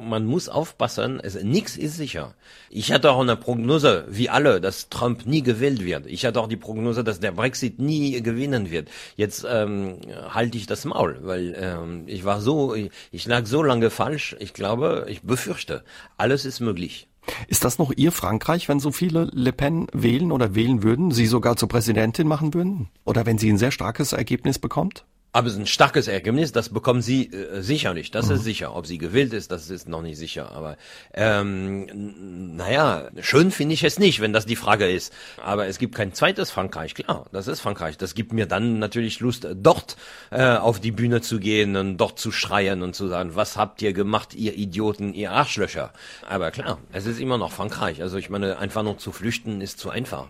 man muss aufpassen. Es, nix ist sicher. Ich hatte auch eine Prognose, wie alle, dass Trump nie gewählt wird. Ich hatte auch die Prognose, dass der Brexit nie gewinnen wird. Jetzt ähm, halte ich das Maul, weil ähm, ich war so, ich, ich lag so lange falsch. Ich glaube, ich befürchte, alles ist möglich. Ist das noch Ihr Frankreich, wenn so viele Le Pen wählen oder wählen würden, Sie sogar zur Präsidentin machen würden? Oder wenn sie ein sehr starkes Ergebnis bekommt? Aber es ist ein starkes Ergebnis, das bekommen sie äh, sicher nicht. Das mhm. ist sicher. Ob sie gewillt ist, das ist noch nicht sicher. Aber ähm, naja, schön finde ich es nicht, wenn das die Frage ist. Aber es gibt kein zweites Frankreich, klar, das ist Frankreich. Das gibt mir dann natürlich Lust, dort äh, auf die Bühne zu gehen und dort zu schreien und zu sagen, was habt ihr gemacht, ihr Idioten, ihr Arschlöcher. Aber klar, es ist immer noch Frankreich. Also ich meine, einfach nur zu flüchten ist zu einfach.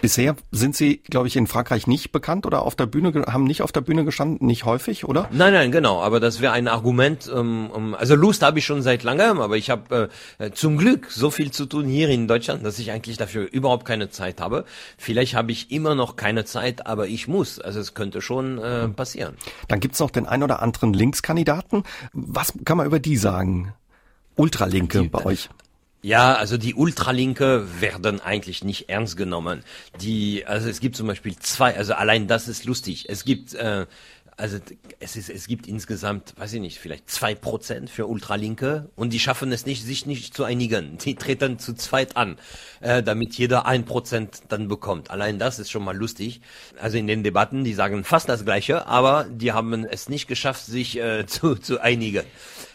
Bisher sind Sie, glaube ich, in Frankreich nicht bekannt oder auf der Bühne, haben nicht auf der Bühne gestanden, nicht häufig, oder? Nein, nein, genau. Aber das wäre ein Argument. Um, um, also Lust habe ich schon seit langem, aber ich habe äh, zum Glück so viel zu tun hier in Deutschland, dass ich eigentlich dafür überhaupt keine Zeit habe. Vielleicht habe ich immer noch keine Zeit, aber ich muss. Also es könnte schon äh, passieren. Dann gibt's noch den ein oder anderen Linkskandidaten. Was kann man über die sagen? Ultralinke bei euch? Ja, also die Ultralinke werden eigentlich nicht ernst genommen. Die, also es gibt zum Beispiel zwei, also allein das ist lustig. Es gibt äh, also es ist, es gibt insgesamt, weiß ich nicht, vielleicht zwei Prozent für Ultralinke und die schaffen es nicht, sich nicht zu einigen. Die treten zu zweit an, äh, damit jeder ein Prozent dann bekommt. Allein das ist schon mal lustig. Also in den Debatten, die sagen fast das Gleiche, aber die haben es nicht geschafft, sich äh, zu, zu einigen.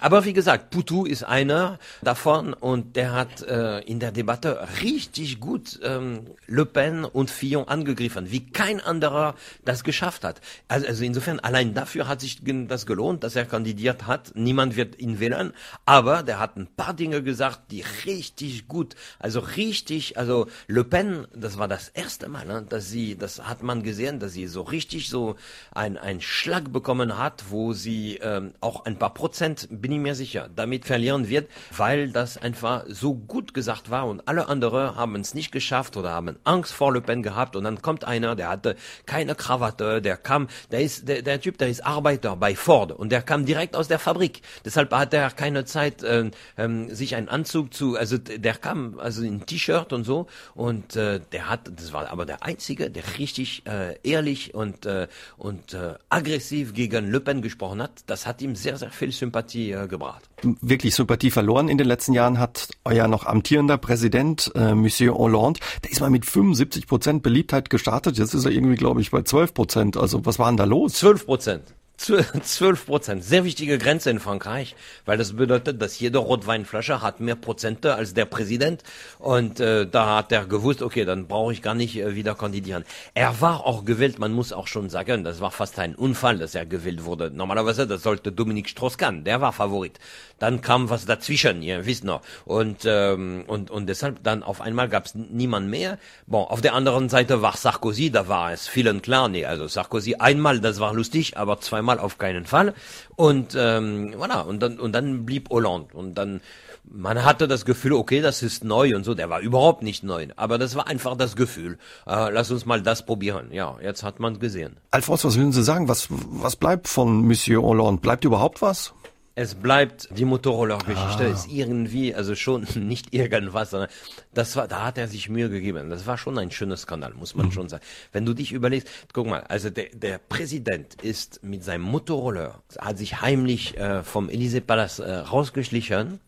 Aber wie gesagt, Poutou ist einer davon und der hat äh, in der Debatte richtig gut ähm, Le Pen und Fillon angegriffen, wie kein anderer das geschafft hat. Also, also insofern allein dafür hat sich das gelohnt, dass er kandidiert hat. Niemand wird ihn wählen, aber der hat ein paar Dinge gesagt, die richtig gut, also richtig, also Le Pen, das war das erste Mal, ne, dass sie, das hat man gesehen, dass sie so richtig so ein, ein Schlag bekommen hat, wo sie ähm, auch ein paar Prozent, bin ich mir sicher, damit verlieren wird, weil das einfach so gut gesagt war und alle anderen haben es nicht geschafft oder haben Angst vor Le Pen gehabt und dann kommt einer, der hatte keine Krawatte, der kam, der ist, der, der Typ, der ist Arbeiter bei Ford und der kam direkt aus der Fabrik. Deshalb hat er keine Zeit, äh, äh, sich einen Anzug zu, also der kam also in T-Shirt und so und äh, der hat, das war aber der einzige, der richtig äh, ehrlich und äh, und äh, aggressiv gegen Le Pen gesprochen hat. Das hat ihm sehr sehr viel Sympathie äh, gebracht. Wirklich Sympathie verloren in den letzten Jahren hat euer noch amtierender Präsident äh, Monsieur Hollande. Der ist mal mit 75 Prozent Beliebtheit gestartet. Jetzt ist er irgendwie, glaube ich, bei 12 Prozent. Also was war denn da los? 12 Prozent. 12 Prozent. Sehr wichtige Grenze in Frankreich, weil das bedeutet, dass jede Rotweinflasche hat mehr Prozente als der Präsident. Und äh, da hat er gewusst, okay, dann brauche ich gar nicht äh, wieder kandidieren. Er war auch gewählt, man muss auch schon sagen, das war fast ein Unfall, dass er gewählt wurde. Normalerweise, das sollte Dominik Strauss-Kahn, der war Favorit. Dann kam was dazwischen, ihr wisst noch. Und, ähm, und, und deshalb dann auf einmal gab es niemand mehr. Bon, auf der anderen Seite war Sarkozy, da war es vielen klar, nee, also Sarkozy einmal, das war lustig, aber zweimal Mal auf keinen Fall. Und ähm, voilà, und dann und dann blieb Hollande und dann man hatte das Gefühl, okay, das ist neu und so. Der war überhaupt nicht neu, aber das war einfach das Gefühl. Äh, lass uns mal das probieren. Ja, jetzt hat man gesehen. Alphonse, was würden Sie sagen? Was was bleibt von Monsieur Hollande? Bleibt überhaupt was? Es bleibt die Motorroller-Geschichte, ah. ist irgendwie, also schon nicht irgendwas, sondern das war, da hat er sich Mühe gegeben. Das war schon ein schöner Skandal, muss man mhm. schon sagen. Wenn du dich überlegst, guck mal, also der, der Präsident ist mit seinem Motorroller, hat sich heimlich äh, vom Élysée-Palast äh, rausgeschlichen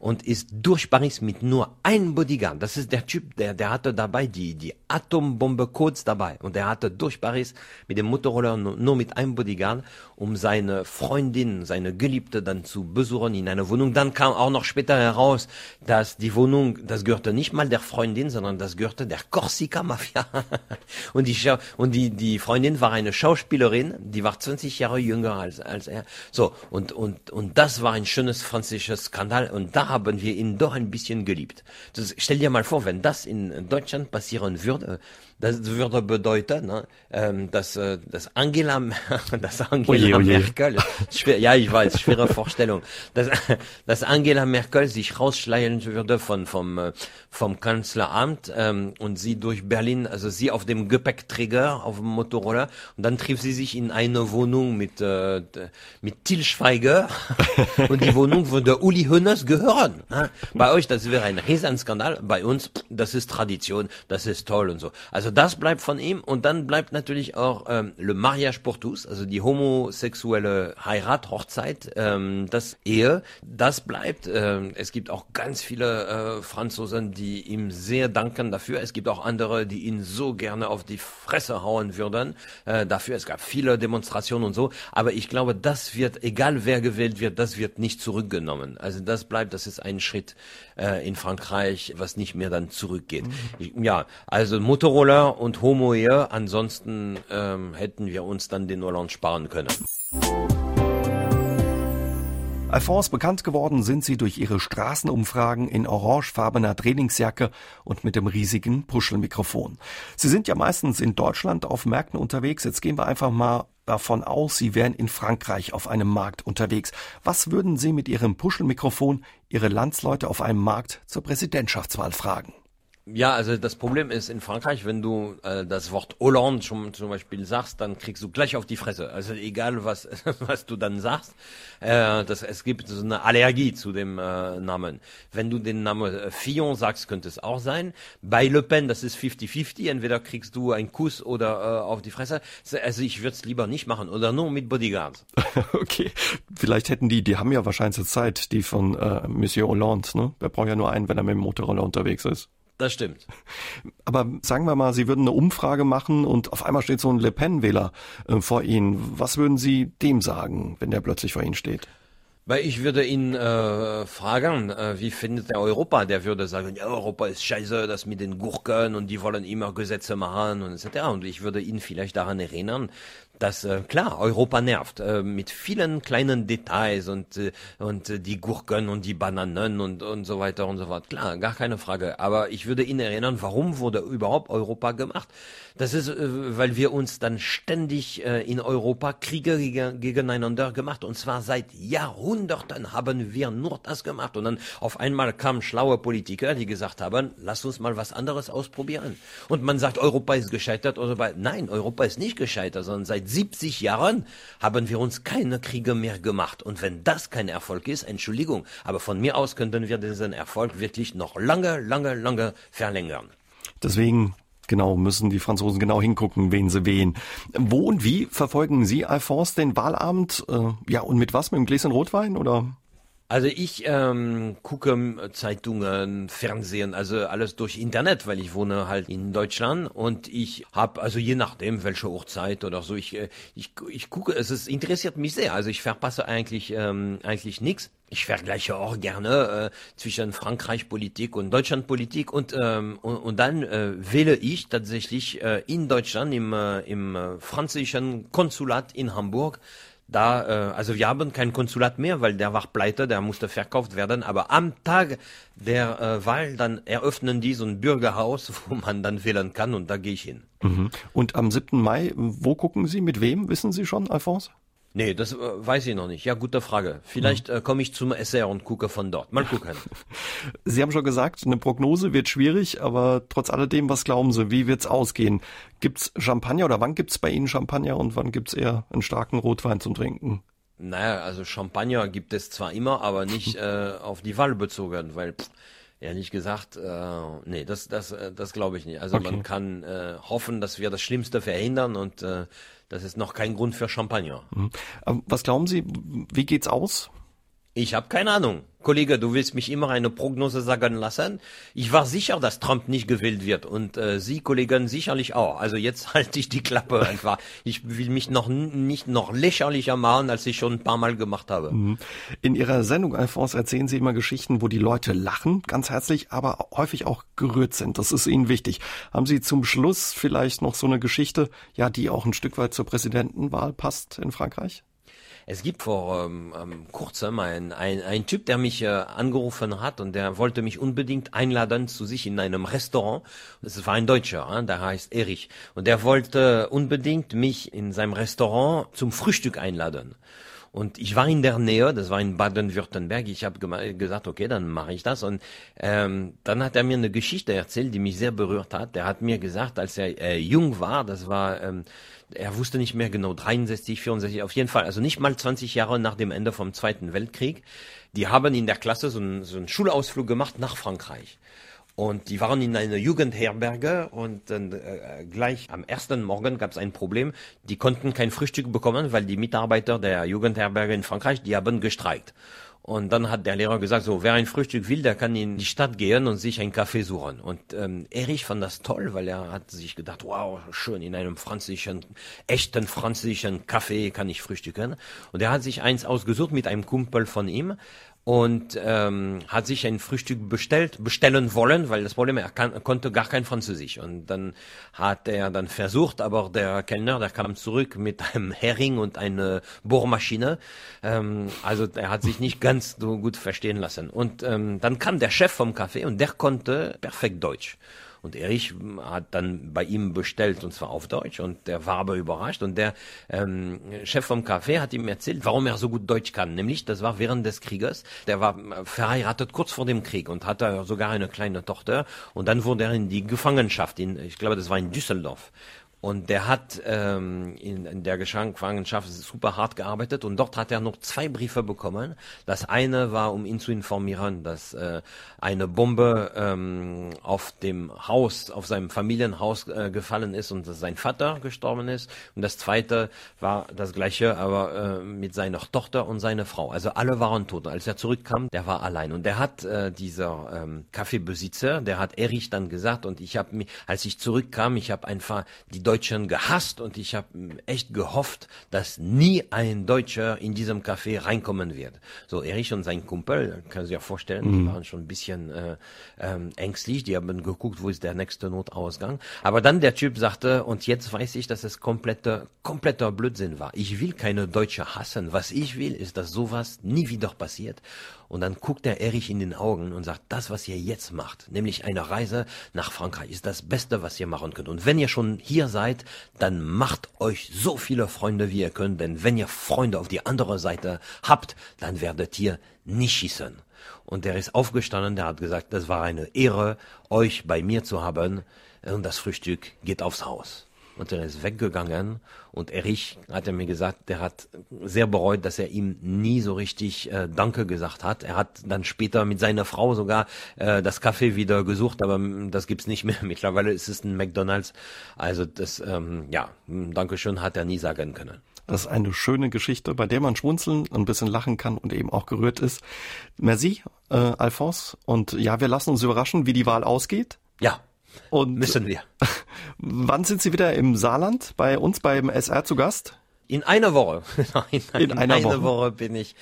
und ist durch Paris mit nur einem Bodyguard. Das ist der Typ, der, der hatte dabei die, die Atombombe kurz dabei. Und der hatte durch Paris mit dem Motorroller nur, nur mit einem Bodyguard, um seine Freundin, seine Geliebte dann zu besuchen in einer Wohnung. Dann kam auch noch später heraus, dass die Wohnung, das gehörte nicht mal der Freundin, sondern das gehörte der Corsica-Mafia. und die, und die, die Freundin war eine Schauspielerin, die war 20 Jahre jünger als, als er. So, und, und, und das war ein schönes französisches Skandal. Und da haben wir ihn doch ein bisschen geliebt. Das, stell dir mal vor, wenn das in Deutschland passieren würde, das würde bedeuten, ne, ähm, dass, äh, dass Angela, dass Angela oje, oje. Merkel, schwer, ja, ich weiß, schwere Vorstellung, dass, dass Angela Merkel sich rausschleichen würde von, vom, äh, vom Kanzleramt ähm, und sie durch Berlin, also sie auf dem Gepäckträger, auf dem Motorroller, und dann trifft sie sich in eine Wohnung mit, äh, mit Til Schweiger und die Wohnung würde Uli Hoeneß gehören. Ne? Bei euch, das wäre ein Riesenskandal, bei uns, das ist Tradition, das ist toll und so. Also also das bleibt von ihm und dann bleibt natürlich auch ähm, le mariage pour tous, also die homosexuelle Heirat, Hochzeit, ähm, das Ehe, das bleibt. Ähm, es gibt auch ganz viele äh, Franzosen, die ihm sehr danken dafür. Es gibt auch andere, die ihn so gerne auf die Fresse hauen würden äh, dafür. Es gab viele Demonstrationen und so, aber ich glaube, das wird, egal wer gewählt wird, das wird nicht zurückgenommen. Also das bleibt, das ist ein Schritt äh, in Frankreich, was nicht mehr dann zurückgeht. Mhm. Ja, also Motorola und Homo-Ehe. Ansonsten ähm, hätten wir uns dann den Hollande sparen können. Alphonse bekannt geworden sind sie durch ihre Straßenumfragen in orangefarbener Trainingsjacke und mit dem riesigen Puschelmikrofon. Sie sind ja meistens in Deutschland auf Märkten unterwegs. Jetzt gehen wir einfach mal davon aus, Sie wären in Frankreich auf einem Markt unterwegs. Was würden Sie mit Ihrem Puschelmikrofon Ihre Landsleute auf einem Markt zur Präsidentschaftswahl fragen? Ja, also das Problem ist in Frankreich, wenn du äh, das Wort Hollande schon zum Beispiel sagst, dann kriegst du gleich auf die Fresse. Also egal was was du dann sagst, äh, das, es gibt so eine Allergie zu dem äh, Namen. Wenn du den Namen äh, Fillon sagst, könnte es auch sein. Bei Le Pen, das ist 50-50. Entweder kriegst du einen Kuss oder äh, auf die Fresse. Also ich würde es lieber nicht machen oder nur mit Bodyguards. okay, vielleicht hätten die, die haben ja wahrscheinlich Zeit, die von äh, Monsieur Hollande. Ne? Der braucht ja nur einen, wenn er mit dem Motorroller unterwegs ist. Das stimmt. Aber sagen wir mal, Sie würden eine Umfrage machen und auf einmal steht so ein Le Pen-Wähler äh, vor Ihnen. Was würden Sie dem sagen, wenn der plötzlich vor Ihnen steht? Weil ich würde ihn äh, fragen, äh, wie findet er Europa? Der würde sagen, ja, Europa ist scheiße, das mit den Gurken und die wollen immer Gesetze machen und etc. Und ich würde ihn vielleicht daran erinnern, dass äh, klar Europa nervt äh, mit vielen kleinen Details und äh, und äh, die Gurken und die Bananen und und so weiter und so fort. Klar, gar keine Frage. Aber ich würde ihn erinnern, warum wurde überhaupt Europa gemacht? Das ist, äh, weil wir uns dann ständig äh, in Europa Kriege gegen, gegeneinander gemacht und zwar seit Jahrhunderten haben wir nur das gemacht und dann auf einmal kamen schlaue Politiker, die gesagt haben, lass uns mal was anderes ausprobieren. Und man sagt, Europa ist gescheitert oder nein, Europa ist nicht gescheitert, sondern seit 70 Jahren haben wir uns keine Kriege mehr gemacht. Und wenn das kein Erfolg ist, Entschuldigung, aber von mir aus könnten wir diesen Erfolg wirklich noch lange, lange, lange verlängern. Deswegen Genau, müssen die Franzosen genau hingucken, wen sie wählen. Wo und wie verfolgen Sie, Alphonse, den Wahlabend? Äh, ja, und mit was? Mit einem Gläschen Rotwein oder? Also ich ähm, gucke Zeitungen, Fernsehen, also alles durch Internet, weil ich wohne halt in Deutschland und ich habe also je nachdem welche Uhrzeit oder so, ich äh, ich ich gucke, es ist, interessiert mich sehr. Also ich verpasse eigentlich ähm, eigentlich nichts. Ich vergleiche auch gerne äh, zwischen Frankreich Politik und Deutschland Politik und ähm, und, und dann äh, wähle ich tatsächlich äh, in Deutschland im äh, im äh, französischen Konsulat in Hamburg da, äh, also wir haben kein Konsulat mehr, weil der war pleite, der musste verkauft werden. Aber am Tag der äh, Wahl, dann eröffnen die so ein Bürgerhaus, wo man dann wählen kann und da gehe ich hin. Mhm. Und am 7. Mai, wo gucken Sie, mit wem, wissen Sie schon, Alphonse? Nee, das äh, weiß ich noch nicht. Ja, gute Frage. Vielleicht äh, komme ich zum SR und gucke von dort. Mal gucken. Sie haben schon gesagt, eine Prognose wird schwierig, aber trotz alledem, was glauben Sie, wie wird's ausgehen? Gibt's Champagner oder wann gibt's bei Ihnen Champagner und wann gibt's eher einen starken Rotwein zum Trinken? Naja, also Champagner gibt es zwar immer, aber nicht äh, auf die Wahl bezogen, weil pff, ehrlich gesagt, äh, nee, das, das, äh, das glaube ich nicht. Also Okay. man kann äh, hoffen, dass wir das Schlimmste verhindern und äh, das ist noch kein Grund für Champagner. Ähm, Was glauben Sie, wie geht's aus? Ich habe keine Ahnung. Kollege, du willst mich immer eine Prognose sagen lassen. Ich war sicher, dass Trump nicht gewählt wird und äh, Sie, Kollegen, sicherlich auch. Also jetzt halte ich die Klappe einfach. Ich will mich noch nicht noch lächerlicher machen, als ich schon ein paar Mal gemacht habe. In Ihrer Sendung, Alphonse, erzählen Sie immer Geschichten, wo die Leute lachen, ganz herzlich, aber häufig auch gerührt sind. Das ist Ihnen wichtig. Haben Sie zum Schluss vielleicht noch so eine Geschichte, ja, die auch ein Stück weit zur Präsidentenwahl passt in Frankreich? Es gibt vor ähm, ähm, kurzem ein, ein, Typ, der mich äh, angerufen hat und der wollte mich unbedingt einladen zu sich in einem Restaurant. Das war ein Deutscher, äh, der heißt Erich. Und der wollte unbedingt mich in seinem Restaurant zum Frühstück einladen. Und ich war in der Nähe, das war in Baden-Württemberg. Ich habe gesagt, okay, dann mache ich das. Und ähm, dann hat er mir eine Geschichte erzählt, die mich sehr berührt hat. Der hat mir gesagt, als er äh, jung war, das war, ähm, er wusste nicht mehr genau, 63, 64, auf jeden Fall, also nicht mal 20 Jahre nach dem Ende vom Zweiten Weltkrieg. Die haben in der Klasse so einen, so einen Schulausflug gemacht nach Frankreich. Und die waren in einer Jugendherberge und äh, gleich am ersten Morgen gab es ein Problem. Die konnten kein Frühstück bekommen, weil die Mitarbeiter der Jugendherberge in Frankreich, die haben gestreikt. Und dann hat der Lehrer gesagt, so, wer ein Frühstück will, der kann in die Stadt gehen und sich einen Kaffee suchen. Und ähm, Erich fand das toll, weil er hat sich gedacht, wow, schön, in einem französischen, echten französischen Kaffee kann ich frühstücken. Und er hat sich eins ausgesucht mit einem Kumpel von ihm und ähm, hat sich ein Frühstück bestellt, bestellen wollen, weil das Problem, er, kann, konnte gar kein Französisch. Und dann hat er dann versucht, aber der Kellner, der kam zurück mit einem Hering und einer Bohrmaschine. Ähm, also er hat sich nicht ganz so gut verstehen lassen. Und ähm, dann kam der Chef vom Café und der konnte perfekt Deutsch. Und Erich hat dann bei ihm bestellt, und zwar auf Deutsch, und der war aber überrascht. Und der ähm, Chef vom Café hat ihm erzählt, warum er so gut Deutsch kann. Nämlich, das war während des Krieges. Der war äh, verheiratet kurz vor dem Krieg und hatte sogar eine kleine Tochter. Und dann wurde er in die Gefangenschaft, in, ich glaube, das war in Düsseldorf. Und der hat ähm, in, in der Gefangenschaft super hart gearbeitet und dort hat er noch zwei Briefe bekommen. Das eine war, um ihn zu informieren, dass äh, eine Bombe ähm, auf dem Haus, auf seinem Familienhaus äh, gefallen ist und dass sein Vater gestorben ist. Und das zweite war das gleiche, aber äh, mit seiner Tochter und seiner Frau. Also alle waren tot. Als er zurückkam, der war allein. Und der hat äh, dieser ähm, Kaffeebesitzer, der hat Erich dann gesagt und ich habe mich, als ich zurückkam, ich habe einfach die Deutschen gehasst und ich habe echt gehofft, dass nie ein Deutscher in diesem Café reinkommen wird. So Erich und sein Kumpel, kann sich ja vorstellen, die waren schon ein bisschen äh, ähm, ängstlich, die haben geguckt, wo ist der nächste Notausgang. Aber dann der Typ sagte, und jetzt weiß ich, dass es kompletter, kompletter Blödsinn war. Ich will keine Deutsche hassen. Was ich will, ist, dass sowas nie wieder passiert. Und dann guckt der Erich in den Augen und sagt, das, was ihr jetzt macht, nämlich eine Reise nach Frankreich, ist das Beste, was ihr machen könnt. Und wenn ihr schon hier seid, dann macht euch so viele Freunde, wie ihr könnt. Denn wenn ihr Freunde auf die andere Seite habt, dann werdet ihr nicht schießen. Und der ist aufgestanden, der hat gesagt, das war eine Ehre, euch bei mir zu haben. Und das Frühstück geht aufs Haus. Und er ist weggegangen und Erich hat er mir gesagt, der hat sehr bereut, dass er ihm nie so richtig äh, Danke gesagt hat. Er hat dann später mit seiner Frau sogar äh, das Café wieder gesucht, aber mm, das gibt's nicht mehr. Mittlerweile ist es ein McDonald's. Also das, ähm, ja, Dankeschön hat er nie sagen können. Das ist eine schöne Geschichte, bei der man schmunzeln, ein bisschen lachen kann und eben auch gerührt ist. Merci, äh, Alphonse. Und ja, wir lassen uns überraschen, wie die Wahl ausgeht. Ja, Und müssen wir. wann sind Sie wieder im Saarland bei uns beim SR zu Gast? In einer Woche. Nein, In einer einer Woche. Woche bin ich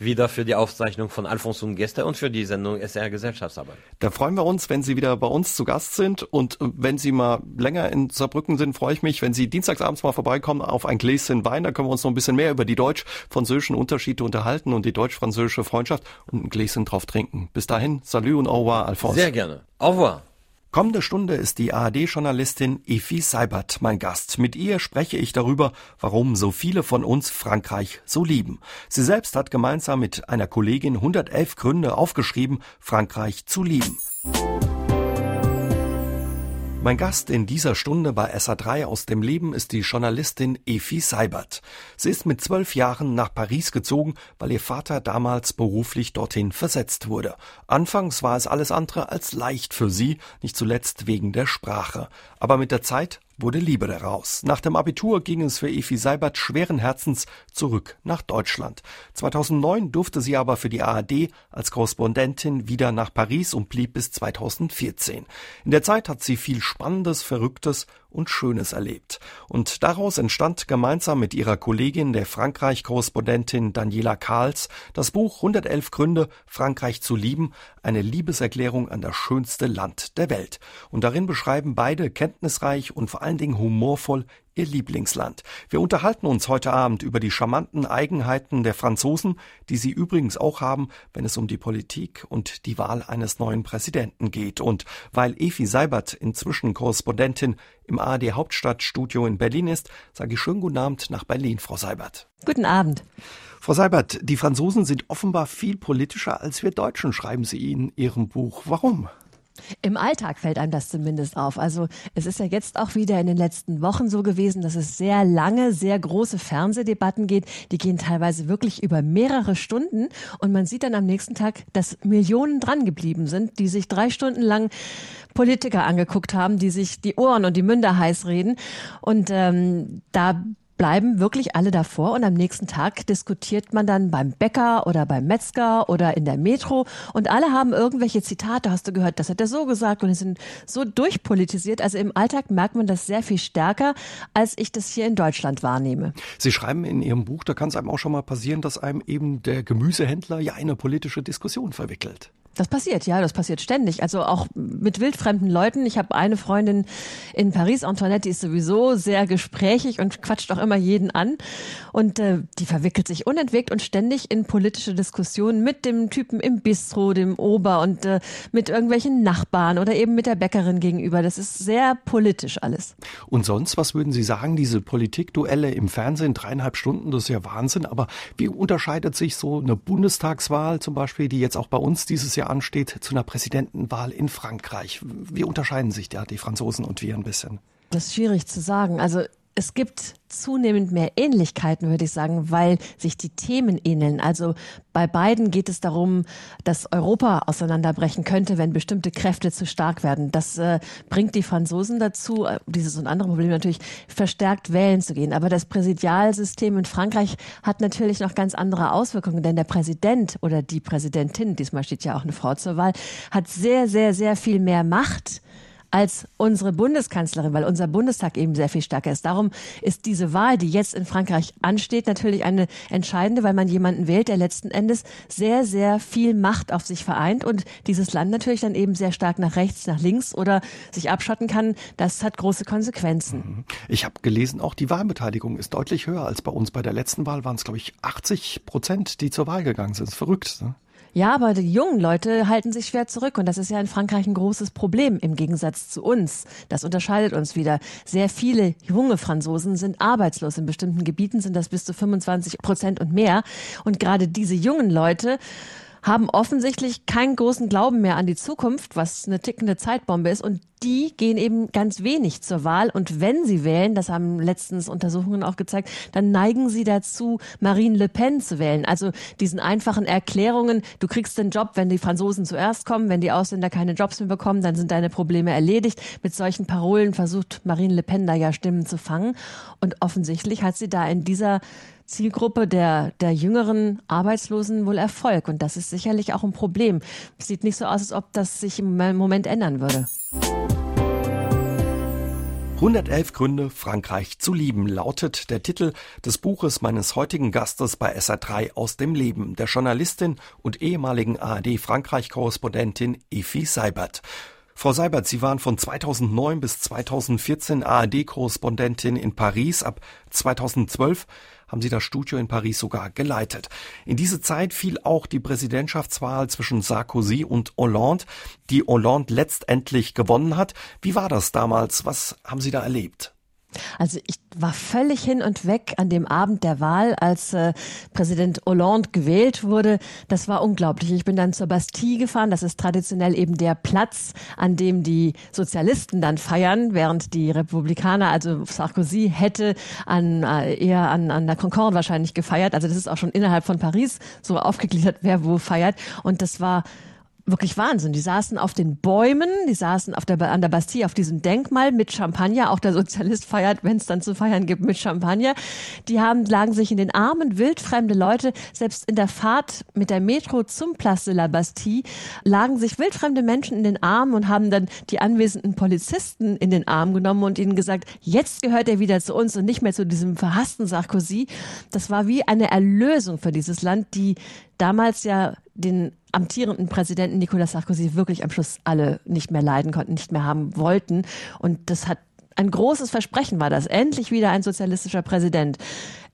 wieder für die Aufzeichnung von Alphonse und Gäste und für die Sendung SR Gesellschaftsarbeit. Da freuen wir uns, wenn Sie wieder bei uns zu Gast sind. Und wenn Sie mal länger in Saarbrücken sind, freue ich mich, wenn Sie dienstagsabends mal vorbeikommen auf ein Gläschen Wein. Da können wir uns noch ein bisschen mehr über die deutsch-französischen Unterschiede unterhalten und die deutsch-französische Freundschaft und ein Gläschen drauf trinken. Bis dahin, salut und au revoir, Alphonse. Sehr gerne. Au revoir. Kommende Stunde ist die ARD-Journalistin Efi Seibert mein Gast. Mit ihr spreche ich darüber, warum so viele von uns Frankreich so lieben. Sie selbst hat gemeinsam mit einer Kollegin 111 Gründe aufgeschrieben, Frankreich zu lieben. Mein Gast in dieser Stunde bei SA3 aus dem Leben ist die Journalistin Efi Seibert. Sie ist mit zwölf Jahren nach Paris gezogen, weil ihr Vater damals beruflich dorthin versetzt wurde. Anfangs war es alles andere als leicht für sie, nicht zuletzt wegen der Sprache. Aber mit der Zeit wurde Liebe daraus. Nach dem Abitur ging es für Efi Seibert schweren Herzens zurück nach Deutschland. 2009 durfte sie aber für die ARD als Korrespondentin wieder nach Paris und blieb bis 2014. In der Zeit hat sie viel Spannendes, Verrücktes und Schönes erlebt. Und daraus entstand gemeinsam mit ihrer Kollegin, der Frankreich-Korrespondentin Daniela Karls, das Buch 111 Gründe, Frankreich zu lieben, eine Liebeserklärung an das schönste Land der Welt. Und darin beschreiben beide kenntnisreich und vor allen Dingen humorvoll Ihr Lieblingsland. Wir unterhalten uns heute Abend über die charmanten Eigenheiten der Franzosen, die sie übrigens auch haben, wenn es um die Politik und die Wahl eines neuen Präsidenten geht. Und weil Efi Seibert inzwischen Korrespondentin im ARD Hauptstadtstudio in Berlin ist, sage ich schönen guten Abend nach Berlin, Frau Seibert. Guten Abend. Frau Seibert, die Franzosen sind offenbar viel politischer als wir Deutschen, schreiben Sie in Ihrem Buch. Warum? Im Alltag fällt einem das zumindest auf. Also es ist ja jetzt auch wieder in den letzten Wochen so gewesen, dass es sehr lange, sehr große Fernsehdebatten geht. Die gehen teilweise wirklich über mehrere Stunden und man sieht dann am nächsten Tag, dass Millionen dran geblieben sind, die sich drei Stunden lang Politiker angeguckt haben, die sich die Ohren und die Münder heiß reden. Und ähm, da bleiben wirklich alle davor und am nächsten Tag diskutiert man dann beim Bäcker oder beim Metzger oder in der Metro und alle haben irgendwelche Zitate, hast du gehört, das hat er so gesagt und sind so durchpolitisiert. Also im Alltag merkt man das sehr viel stärker, als ich das hier in Deutschland wahrnehme. Sie schreiben in Ihrem Buch, da kann es einem auch schon mal passieren, dass einem eben der Gemüsehändler ja eine politische Diskussion verwickelt. Das passiert, ja, das passiert ständig. Also auch mit wildfremden Leuten. Ich habe eine Freundin in Paris, Antoinette, die ist sowieso sehr gesprächig und quatscht auch immer jeden an. Und äh, die verwickelt sich unentwegt und ständig in politische Diskussionen mit dem Typen im Bistro, dem Ober und äh, mit irgendwelchen Nachbarn oder eben mit der Bäckerin gegenüber. Das ist sehr politisch alles. Und sonst, was würden Sie sagen, diese Politikduelle im Fernsehen, dreieinhalb Stunden, das ist ja Wahnsinn. Aber wie unterscheidet sich so eine Bundestagswahl zum Beispiel, die jetzt auch bei uns dieses Jahr ja ansteht, zu einer Präsidentenwahl in Frankreich. Wie unterscheiden sich da die Franzosen und wir ein bisschen? Das ist schwierig zu sagen. Also es gibt zunehmend mehr Ähnlichkeiten, würde ich sagen, weil sich die Themen ähneln. Also bei beiden geht es darum, dass Europa auseinanderbrechen könnte, wenn bestimmte Kräfte zu stark werden. Das äh, bringt die Franzosen dazu, äh, dieses und andere Problem natürlich, verstärkt wählen zu gehen. Aber das Präsidialsystem in Frankreich hat natürlich noch ganz andere Auswirkungen, denn der Präsident oder die Präsidentin, diesmal steht ja auch eine Frau zur Wahl, hat sehr, sehr, sehr viel mehr Macht als unsere Bundeskanzlerin, weil unser Bundestag eben sehr viel stärker ist. Darum ist diese Wahl, die jetzt in Frankreich ansteht, natürlich eine entscheidende, weil man jemanden wählt, der letzten Endes sehr, sehr viel Macht auf sich vereint und dieses Land natürlich dann eben sehr stark nach rechts, nach links oder sich abschotten kann. Das hat große Konsequenzen. Mhm. Ich habe gelesen, auch die Wahlbeteiligung ist deutlich höher als bei uns. Bei der letzten Wahl waren es, glaube ich, 80 Prozent, die zur Wahl gegangen sind. Verrückt. Ne? Ja, aber die jungen Leute halten sich schwer zurück und das ist ja in Frankreich ein großes Problem im Gegensatz zu uns. Das unterscheidet uns wieder. Sehr viele junge Franzosen sind arbeitslos. In bestimmten Gebieten sind das bis zu 25 Prozent und mehr. Und gerade diese jungen Leute haben offensichtlich keinen großen Glauben mehr an die Zukunft, was eine tickende Zeitbombe ist. Und die gehen eben ganz wenig zur Wahl. Und wenn sie wählen, das haben letztens Untersuchungen auch gezeigt, dann neigen sie dazu, Marine Le Pen zu wählen. Also diesen einfachen Erklärungen, du kriegst den Job, wenn die Franzosen zuerst kommen, wenn die Ausländer keine Jobs mehr bekommen, dann sind deine Probleme erledigt. Mit solchen Parolen versucht Marine Le Pen da ja Stimmen zu fangen. Und offensichtlich hat sie da in dieser Zielgruppe der, der jüngeren Arbeitslosen wohl Erfolg. Und das ist sicherlich auch ein Problem. Es sieht nicht so aus, als ob das sich im Moment ändern würde. 111 Gründe, Frankreich zu lieben, lautet der Titel des Buches meines heutigen Gastes bei SA3 aus dem Leben, der Journalistin und ehemaligen ARD-Frankreich-Korrespondentin Efi Seibert. Frau Seibert, Sie waren von 2009 bis 2014 ARD-Korrespondentin in Paris. Ab 2012 haben sie das Studio in Paris sogar geleitet. In diese Zeit fiel auch die Präsidentschaftswahl zwischen Sarkozy und Hollande, die Hollande letztendlich gewonnen hat. Wie war das damals? Was haben Sie da erlebt? Also ich war völlig hin und weg an dem Abend der Wahl, als äh, Präsident Hollande gewählt wurde. Das war unglaublich. Ich bin dann zur Bastille gefahren. Das ist traditionell eben der Platz, an dem die Sozialisten dann feiern, während die Republikaner, also Sarkozy, hätte an äh, eher an, an der Concorde wahrscheinlich gefeiert. Also das ist auch schon innerhalb von Paris so aufgegliedert, wer wo feiert. Und das war wirklich Wahnsinn. Die saßen auf den Bäumen, die saßen auf der, an der Bastille auf diesem Denkmal mit Champagner. Auch der Sozialist feiert, wenn es dann zu feiern gibt, mit Champagner. Die haben, lagen sich in den Armen, wildfremde Leute. Selbst in der Fahrt mit der Metro zum Place de la Bastille lagen sich wildfremde Menschen in den Armen und haben dann die anwesenden Polizisten in den Arm genommen und ihnen gesagt, jetzt gehört er wieder zu uns und nicht mehr zu diesem verhassten Sarkozy. Das war wie eine Erlösung für dieses Land, die damals ja den amtierenden Präsidenten Nicolas Sarkozy wirklich am Schluss alle nicht mehr leiden konnten, nicht mehr haben wollten. Und das hat ein großes Versprechen war das. Endlich wieder ein sozialistischer Präsident.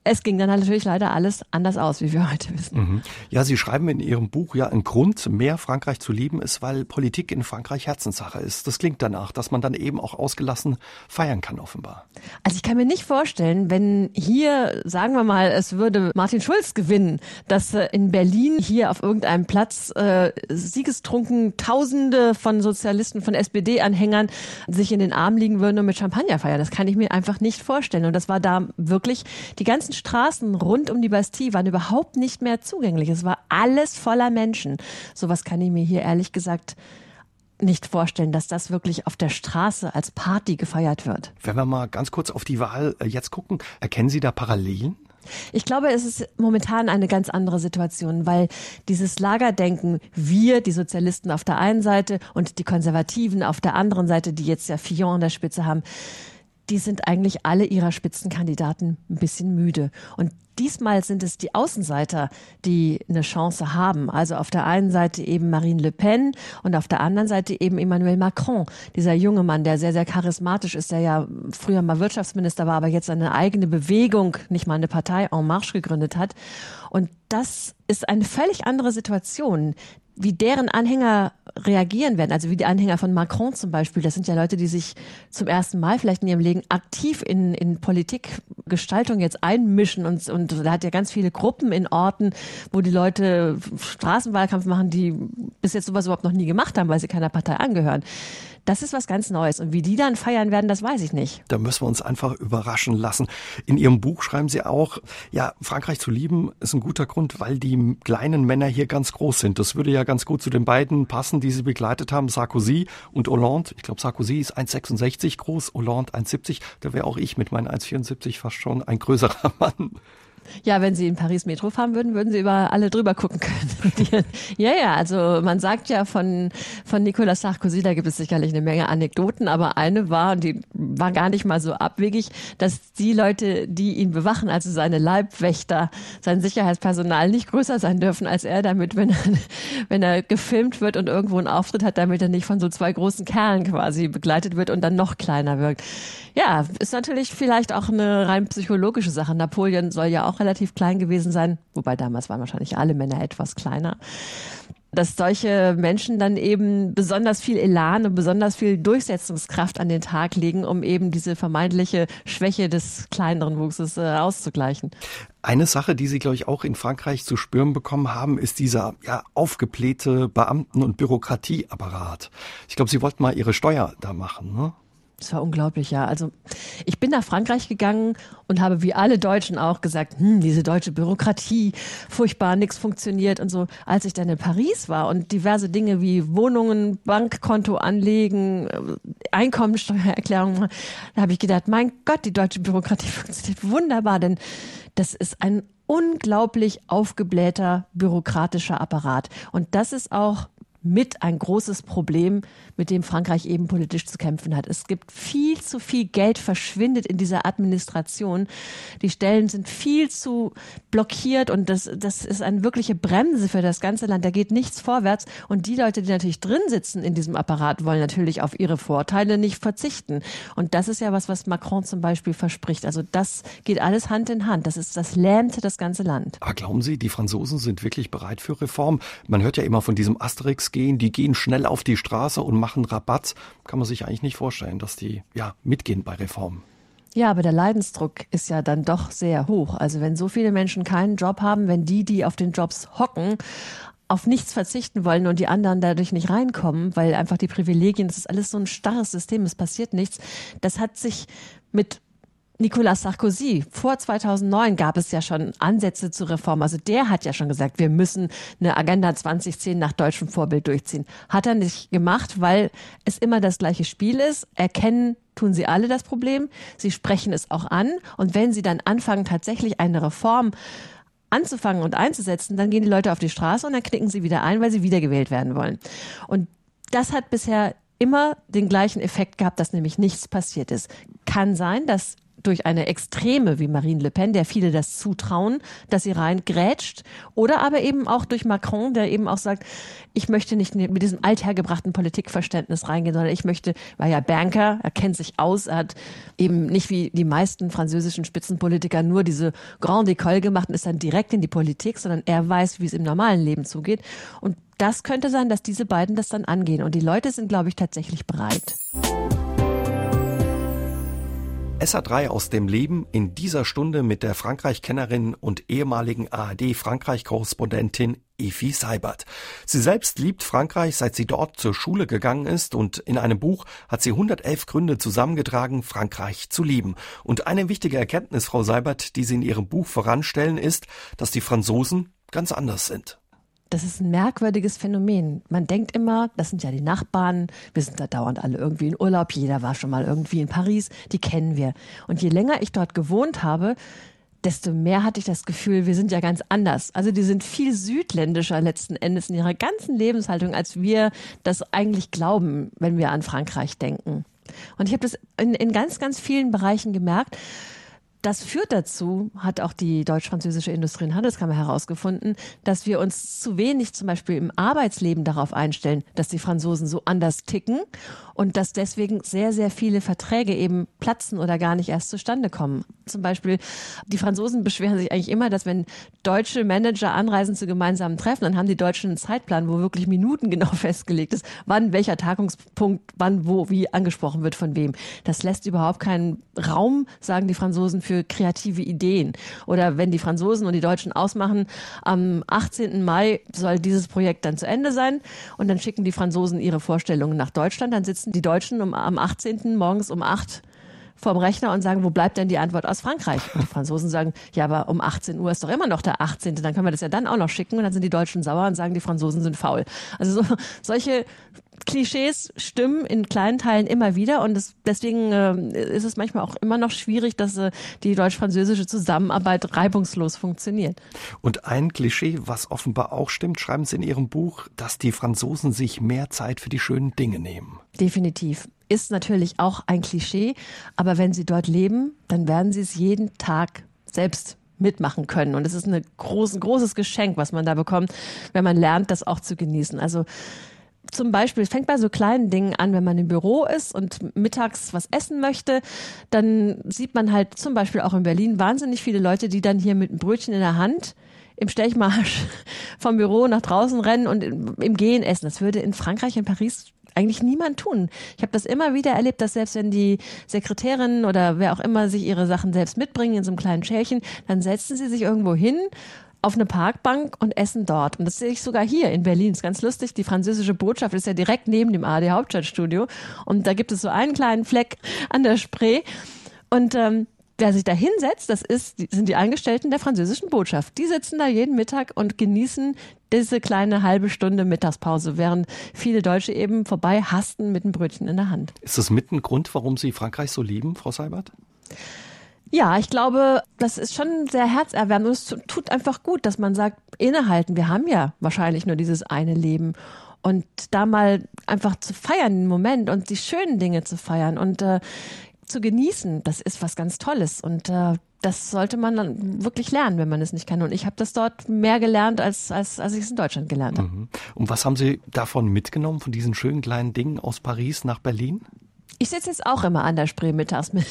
Es ging dann natürlich leider alles anders aus, wie wir heute wissen. Mhm. Ja, Sie schreiben in Ihrem Buch ja, ein Grund, mehr Frankreich zu lieben, ist, weil Politik in Frankreich Herzenssache ist. Das klingt danach, dass man dann eben auch ausgelassen feiern kann, offenbar. Also ich kann mir nicht vorstellen, wenn hier, sagen wir mal, es würde Martin Schulz gewinnen, dass äh, in Berlin hier auf irgendeinem Platz äh, siegestrunken Tausende von Sozialisten, von SPD-Anhängern sich in den Arm liegen würden und mit Champagner feiern. Das kann ich mir einfach nicht vorstellen. Und das war da wirklich die ganzen Straßen rund um die Bastille waren überhaupt nicht mehr zugänglich. Es war alles voller Menschen. Sowas kann ich mir hier ehrlich gesagt nicht vorstellen, dass das wirklich auf der Straße als Party gefeiert wird. Wenn wir mal ganz kurz auf die Wahl äh, jetzt gucken, erkennen Sie da Parallelen? Ich glaube, es ist momentan eine ganz andere Situation, weil dieses Lagerdenken, wir, die Sozialisten auf der einen Seite und die Konservativen auf der anderen Seite, die jetzt ja Fillon an der Spitze haben, die sind eigentlich alle ihrer Spitzenkandidaten ein bisschen müde. Und diesmal sind es die Außenseiter, die eine Chance haben. Also auf der einen Seite eben Marine Le Pen und auf der anderen Seite eben Emmanuel Macron, dieser junge Mann, der sehr, sehr charismatisch ist, der ja früher mal Wirtschaftsminister war, aber jetzt eine eigene Bewegung, nicht mal eine Partei En Marche gegründet hat. Und das ist eine völlig andere Situation wie deren Anhänger reagieren werden, also wie die Anhänger von Macron zum Beispiel, das sind ja Leute, die sich zum ersten Mal vielleicht in ihrem Leben aktiv in, in Politikgestaltung jetzt einmischen. Und, und da hat ja ganz viele Gruppen in Orten, wo die Leute Straßenwahlkampf machen, die bis jetzt sowas überhaupt noch nie gemacht haben, weil sie keiner Partei angehören. Das ist was ganz Neues. Und wie die dann feiern werden, das weiß ich nicht. Da müssen wir uns einfach überraschen lassen. In Ihrem Buch schreiben Sie auch, ja, Frankreich zu lieben ist ein guter Grund, weil die kleinen Männer hier ganz groß sind. Das würde ja ganz gut zu den beiden passen, die Sie begleitet haben, Sarkozy und Hollande. Ich glaube, Sarkozy ist 1,66 groß, Hollande 1,70. Da wäre auch ich mit meinen 1,74 fast schon ein größerer Mann. Ja, wenn Sie in Paris Metro fahren würden, würden Sie über alle drüber gucken können. ja, ja, also man sagt ja von, von Nicolas Sarkozy, da gibt es sicherlich eine Menge Anekdoten, aber eine war, und die war gar nicht mal so abwegig, dass die Leute, die ihn bewachen, also seine Leibwächter, sein Sicherheitspersonal nicht größer sein dürfen als er, damit, wenn er, wenn er gefilmt wird und irgendwo einen Auftritt hat, damit er nicht von so zwei großen Kerlen quasi begleitet wird und dann noch kleiner wirkt. Ja, ist natürlich vielleicht auch eine rein psychologische Sache. Napoleon soll ja auch relativ klein gewesen sein, wobei damals waren wahrscheinlich alle Männer etwas kleiner dass solche Menschen dann eben besonders viel Elan und besonders viel Durchsetzungskraft an den Tag legen, um eben diese vermeintliche Schwäche des kleineren Wuchses äh, auszugleichen. Eine Sache, die Sie, glaube ich, auch in Frankreich zu spüren bekommen haben, ist dieser ja, aufgeblähte Beamten- und Bürokratieapparat. Ich glaube, Sie wollten mal Ihre Steuer da machen, ne? Das war unglaublich, ja. Also ich bin nach Frankreich gegangen und habe wie alle Deutschen auch gesagt, hm, diese deutsche Bürokratie, furchtbar, nichts funktioniert und so. Als ich dann in Paris war und diverse Dinge wie Wohnungen, Bankkonto anlegen, äh, Einkommensteuererklärung, da habe ich gedacht, mein Gott, die deutsche Bürokratie funktioniert wunderbar, denn das ist ein unglaublich aufgeblähter bürokratischer Apparat. Und das ist auch mit ein großes Problem, mit dem Frankreich eben politisch zu kämpfen hat. Es gibt viel zu viel Geld verschwindet in dieser Administration. Die Stellen sind viel zu blockiert und das, das ist eine wirkliche Bremse für das ganze Land. Da geht nichts vorwärts. Und die Leute, die natürlich drin sitzen in diesem Apparat, wollen natürlich auf ihre Vorteile nicht verzichten. Und das ist ja was, was Macron zum Beispiel verspricht. Also das geht alles Hand in Hand. Das ist, das lähmt das ganze Land. Aber glauben Sie, die Franzosen sind wirklich bereit für Reform? Man hört ja immer von diesem Asterix gehen, die gehen schnell auf die Straße und machen Rabatt. Kann man sich eigentlich nicht vorstellen, dass die ja mitgehen bei Reformen. Ja, aber der Leidensdruck ist ja dann doch sehr hoch. Also wenn so viele Menschen keinen Job haben, wenn die, die auf den Jobs hocken, auf nichts verzichten wollen und die anderen dadurch nicht reinkommen, weil einfach die Privilegien, das ist alles so ein starres System, es passiert nichts. Das hat sich mit Nicolas Sarkozy, vor 2009 gab es ja schon Ansätze zur Reform. Also der hat ja schon gesagt, wir müssen eine Agenda 2010 nach deutschem Vorbild durchziehen. Hat er nicht gemacht, weil es immer das gleiche Spiel ist. Erkennen tun sie alle das Problem. Sie sprechen es auch an. Und wenn sie dann anfangen, tatsächlich eine Reform anzufangen und einzusetzen, dann gehen die Leute auf die Straße und dann knicken sie wieder ein, weil sie wiedergewählt werden wollen. Und das hat bisher immer den gleichen Effekt gehabt, dass nämlich nichts passiert ist. Kann sein, dass durch eine Extreme wie Marine Le Pen, der viele das zutrauen, dass sie reingrätscht, oder aber eben auch durch Macron, der eben auch sagt, ich möchte nicht mit diesem althergebrachten Politikverständnis reingehen, sondern ich möchte, war ja Banker, er kennt sich aus, er hat eben nicht wie die meisten französischen Spitzenpolitiker nur diese Grande École gemacht und ist dann direkt in die Politik, sondern er weiß, wie es im normalen Leben zugeht. Und das könnte sein, dass diese beiden das dann angehen. Und die Leute sind, glaube ich, tatsächlich bereit. SA3 aus dem Leben in dieser Stunde mit der Frankreich-Kennerin und ehemaligen ARD-Frankreich-Korrespondentin Efi Seibert. Sie selbst liebt Frankreich, seit sie dort zur Schule gegangen ist und in einem Buch hat sie 111 Gründe zusammengetragen, Frankreich zu lieben. Und eine wichtige Erkenntnis, Frau Seibert, die Sie in Ihrem Buch voranstellen, ist, dass die Franzosen ganz anders sind das ist ein merkwürdiges Phänomen. Man denkt immer, das sind ja die Nachbarn, wir sind da dauernd alle irgendwie in Urlaub, jeder war schon mal irgendwie in Paris, die kennen wir. Und je länger ich dort gewohnt habe, desto mehr hatte ich das Gefühl, wir sind ja ganz anders. Also die sind viel südländischer letzten Endes in ihrer ganzen Lebenshaltung, als wir das eigentlich glauben, wenn wir an Frankreich denken. Und ich habe das in, in ganz, ganz vielen Bereichen gemerkt das führt dazu, hat auch die deutsch-französische Industrie- und Handelskammer herausgefunden, dass wir uns zu wenig zum Beispiel im Arbeitsleben darauf einstellen, dass die Franzosen so anders ticken und dass deswegen sehr, sehr viele Verträge eben platzen oder gar nicht erst zustande kommen. Zum Beispiel, die Franzosen beschweren sich eigentlich immer, dass wenn deutsche Manager anreisen zu gemeinsamen Treffen, dann haben die Deutschen einen Zeitplan, wo wirklich minutengenau festgelegt ist, wann welcher Tagungspunkt, wann, wo, wie angesprochen wird von wem. Das lässt überhaupt keinen Raum, sagen die Franzosen, für kreative Ideen. Oder wenn die Franzosen und die Deutschen ausmachen, am 18. Mai soll dieses Projekt dann zu Ende sein und dann schicken die Franzosen ihre Vorstellungen nach Deutschland, dann sitzen die Deutschen um, am 18. morgens um 8 vorm Rechner und sagen, wo bleibt denn die Antwort aus Frankreich? Und die Franzosen sagen, ja, aber um 18 Uhr ist doch immer noch der 18. Dann können wir das ja dann auch noch schicken und dann sind die Deutschen sauer und sagen, die Franzosen sind faul. Also so, solche Klischees stimmen in kleinen Teilen immer wieder und das, deswegen äh, ist es manchmal auch immer noch schwierig, dass äh, die deutsch-französische Zusammenarbeit reibungslos funktioniert. Und ein Klischee, was offenbar auch stimmt, schreiben Sie in Ihrem Buch, dass die Franzosen sich mehr Zeit für die schönen Dinge nehmen. Definitiv. Ist natürlich auch ein Klischee, aber wenn Sie dort leben, dann werden Sie es jeden Tag selbst mitmachen können. Und es ist ein groß, großes Geschenk, was man da bekommt, wenn man lernt, das auch zu genießen. Also zum Beispiel, fängt bei so kleinen Dingen an, wenn man im Büro ist und mittags was essen möchte, dann sieht man halt zum Beispiel auch in Berlin wahnsinnig viele Leute, die dann hier mit einem Brötchen in der Hand im Stechmarsch vom Büro nach draußen rennen und im Gehen essen. Das würde in Frankreich, in Paris eigentlich niemand tun. Ich habe das immer wieder erlebt, dass selbst wenn die Sekretärinnen oder wer auch immer sich ihre Sachen selbst mitbringen in so einem kleinen Schälchen, dann setzen sie sich irgendwo hin auf eine Parkbank und essen dort. Und das sehe ich sogar hier in Berlin. Das ist ganz lustig. Die französische Botschaft ist ja direkt neben dem ARD Hauptstadtstudio. Und da gibt es so einen kleinen Fleck an der Spree. Und ähm, wer sich da hinsetzt, das ist, sind die Angestellten der französischen Botschaft. Die sitzen da jeden Mittag und genießen diese kleine halbe Stunde Mittagspause, während viele Deutsche eben vorbei hasten mit einem Brötchen in der Hand. Ist das mit ein Grund, warum Sie Frankreich so lieben, Frau Seibert? Ja, ich glaube, das ist schon sehr herzerwärmend und es tut einfach gut, dass man sagt, innehalten, wir haben ja wahrscheinlich nur dieses eine Leben und da mal einfach zu feiern, den Moment und die schönen Dinge zu feiern und äh, zu genießen, das ist was ganz Tolles und äh, das sollte man dann wirklich lernen, wenn man es nicht kann. Und ich habe das dort mehr gelernt, als, als, als ich es in Deutschland gelernt habe. Mhm. Und was haben Sie davon mitgenommen, von diesen schönen kleinen Dingen aus Paris nach Berlin? Ich sitze jetzt auch immer an der Spree mittags mit,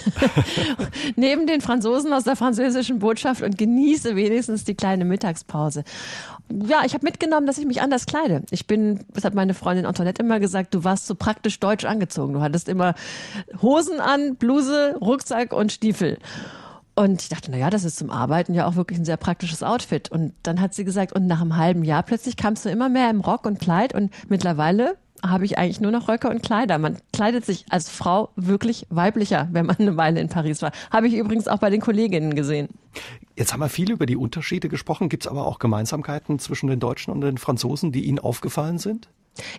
neben den Franzosen aus der französischen Botschaft und genieße wenigstens die kleine Mittagspause. Ja, ich habe mitgenommen, dass ich mich anders kleide. Ich bin, das hat meine Freundin Antoinette immer gesagt, du warst so praktisch deutsch angezogen. Du hattest immer Hosen an, Bluse, Rucksack und Stiefel. Und ich dachte, na ja, das ist zum Arbeiten ja auch wirklich ein sehr praktisches Outfit. Und dann hat sie gesagt, und nach einem halben Jahr plötzlich kamst du immer mehr im Rock und Kleid und mittlerweile habe ich eigentlich nur noch Röcke und Kleider. Man kleidet sich als Frau wirklich weiblicher, wenn man eine Weile in Paris war. Habe ich übrigens auch bei den Kolleginnen gesehen. Jetzt haben wir viel über die Unterschiede gesprochen. Gibt es aber auch Gemeinsamkeiten zwischen den Deutschen und den Franzosen, die Ihnen aufgefallen sind?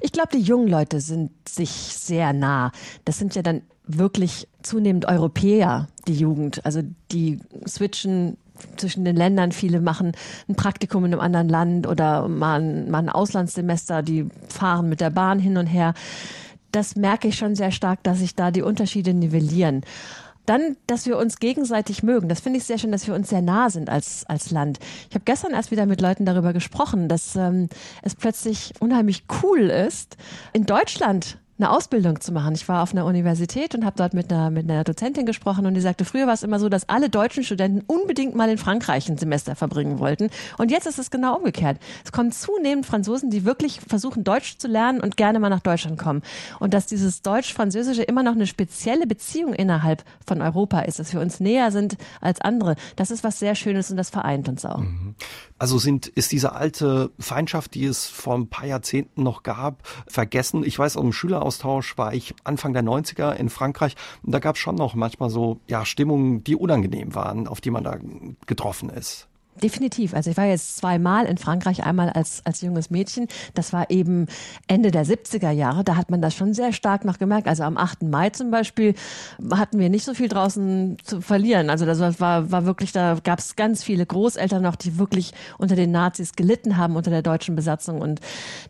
Ich glaube, die jungen Leute sind sich sehr nah. Das sind ja dann wirklich zunehmend Europäer, die Jugend. Also die switchen zwischen den Ländern. Viele machen ein Praktikum in einem anderen Land oder mal ein, ein Auslandssemester, die fahren mit der Bahn hin und her. Das merke ich schon sehr stark, dass sich da die Unterschiede nivellieren. Dann, dass wir uns gegenseitig mögen. Das finde ich sehr schön, dass wir uns sehr nah sind als, als Land. Ich habe gestern erst wieder mit Leuten darüber gesprochen, dass ähm, es plötzlich unheimlich cool ist, in Deutschland eine Ausbildung zu machen. Ich war auf einer Universität und habe dort mit einer, mit einer Dozentin gesprochen und die sagte, früher war es immer so, dass alle deutschen Studenten unbedingt mal in Frankreich ein Semester verbringen wollten. Und jetzt ist es genau umgekehrt. Es kommen zunehmend Franzosen, die wirklich versuchen, Deutsch zu lernen und gerne mal nach Deutschland kommen. Und dass dieses Deutsch-Französische immer noch eine spezielle Beziehung innerhalb von Europa ist, dass wir uns näher sind als andere, das ist was sehr Schönes und das vereint uns auch. Mhm. Also sind, ist diese alte Feindschaft, die es vor ein paar Jahrzehnten noch gab, vergessen? Ich weiß, dem Schüleraustausch war ich Anfang der 90er in Frankreich und da gab es schon noch manchmal so ja, Stimmungen, die unangenehm waren, auf die man da getroffen ist. Definitiv. Also ich war jetzt zweimal in Frankreich, einmal als, als junges Mädchen. Das war eben Ende der 70er Jahre. Da hat man das schon sehr stark noch gemerkt. Also am 8. Mai zum Beispiel hatten wir nicht so viel draußen zu verlieren. Also das war, war wirklich, da gab es ganz viele Großeltern noch, die wirklich unter den Nazis gelitten haben, unter der deutschen Besatzung. Und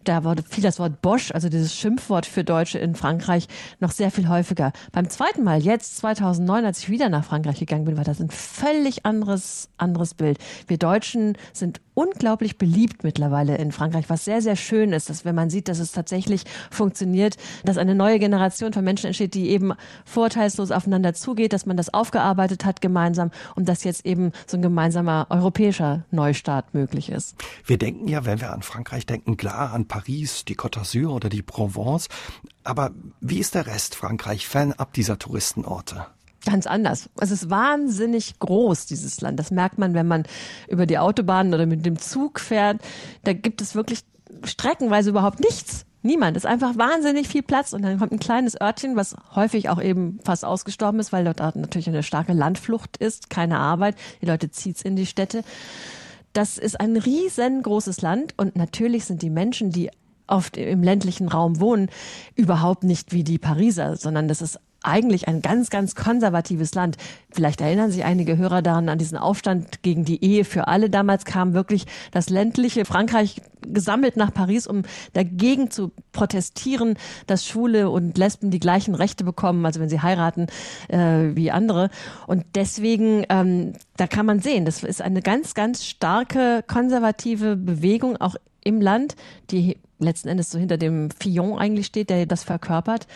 da wurde viel das Wort Bosch, also dieses Schimpfwort für Deutsche in Frankreich, noch sehr viel häufiger. Beim zweiten Mal, jetzt 2009, als ich wieder nach Frankreich gegangen bin, war das ein völlig anderes, anderes Bild. Wir wir Deutschen sind unglaublich beliebt mittlerweile in Frankreich, was sehr, sehr schön ist, dass wenn man sieht, dass es tatsächlich funktioniert, dass eine neue Generation von Menschen entsteht, die eben vorteilslos aufeinander zugeht, dass man das aufgearbeitet hat gemeinsam und dass jetzt eben so ein gemeinsamer europäischer Neustart möglich ist. Wir denken ja, wenn wir an Frankreich denken, klar an Paris, die Côte d'Azur oder die Provence. Aber wie ist der Rest Frankreich fernab dieser Touristenorte? Ganz anders. Es ist wahnsinnig groß, dieses Land. Das merkt man, wenn man über die Autobahn oder mit dem Zug fährt. Da gibt es wirklich streckenweise überhaupt nichts. Niemand. Es ist einfach wahnsinnig viel Platz und dann kommt ein kleines Örtchen, was häufig auch eben fast ausgestorben ist, weil dort natürlich eine starke Landflucht ist, keine Arbeit. Die Leute zieht's in die Städte. Das ist ein riesengroßes Land und natürlich sind die Menschen, die oft im ländlichen Raum wohnen, überhaupt nicht wie die Pariser, sondern das ist eigentlich ein ganz, ganz konservatives Land. Vielleicht erinnern sich einige Hörer daran an diesen Aufstand gegen die Ehe für alle. Damals kam wirklich das ländliche Frankreich gesammelt nach Paris, um dagegen zu protestieren, dass Schwule und Lesben die gleichen Rechte bekommen, also wenn sie heiraten äh, wie andere. Und deswegen, ähm, da kann man sehen, das ist eine ganz, ganz starke konservative Bewegung auch im Land, die letzten Endes so hinter dem Fillon eigentlich steht, der das verkörpert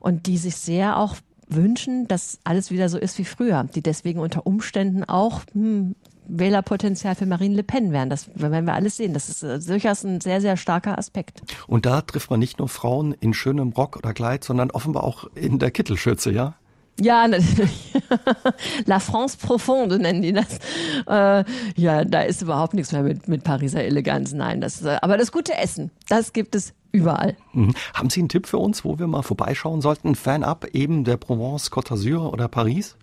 und die sich sehr auch wünschen, dass alles wieder so ist wie früher, die deswegen unter Umständen auch hm, Wählerpotenzial für Marine Le Pen wären. Das werden wir alles sehen. Das ist äh, durchaus ein sehr, sehr starker Aspekt. Und da trifft man nicht nur Frauen in schönem Rock oder Kleid, sondern offenbar auch in der Kittelschürze, ja? Ja, natürlich. La France profonde nennen die das. Äh, ja, da ist überhaupt nichts mehr mit, mit Pariser Eleganz. Nein, das, äh, aber das gute Essen, das gibt es überall. Mhm. Haben Sie einen Tipp für uns, wo wir mal vorbeischauen sollten? Fernab eben der Provence, Côte d'Azur oder Paris?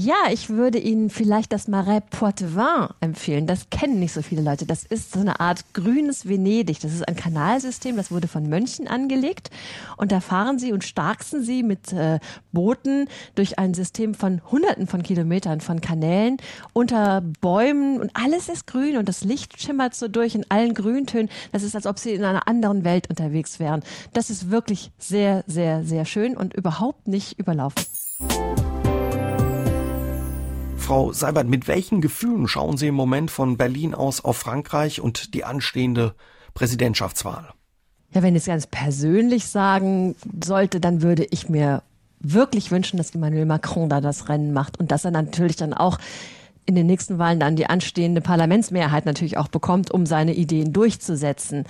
Ja, ich würde Ihnen vielleicht das Marais Poitevin empfehlen. Das kennen nicht so viele Leute. Das ist so eine Art grünes Venedig. Das ist ein Kanalsystem, das wurde von Mönchen angelegt. Und da fahren Sie und starksen Sie mit äh, Booten durch ein System von Hunderten von Kilometern von Kanälen unter Bäumen und alles ist grün und das Licht schimmert so durch in allen Grüntönen. Das ist, als ob Sie in einer anderen Welt unterwegs wären. Das ist wirklich sehr, sehr, sehr schön und überhaupt nicht überlaufen. Frau Seibert, mit welchen Gefühlen schauen Sie im Moment von Berlin aus auf Frankreich und die anstehende Präsidentschaftswahl? Ja, wenn ich es ganz persönlich sagen sollte, dann würde ich mir wirklich wünschen, dass Emmanuel Macron da das Rennen macht und dass er natürlich dann auch in den nächsten Wahlen dann die anstehende Parlamentsmehrheit natürlich auch bekommt, um seine Ideen durchzusetzen.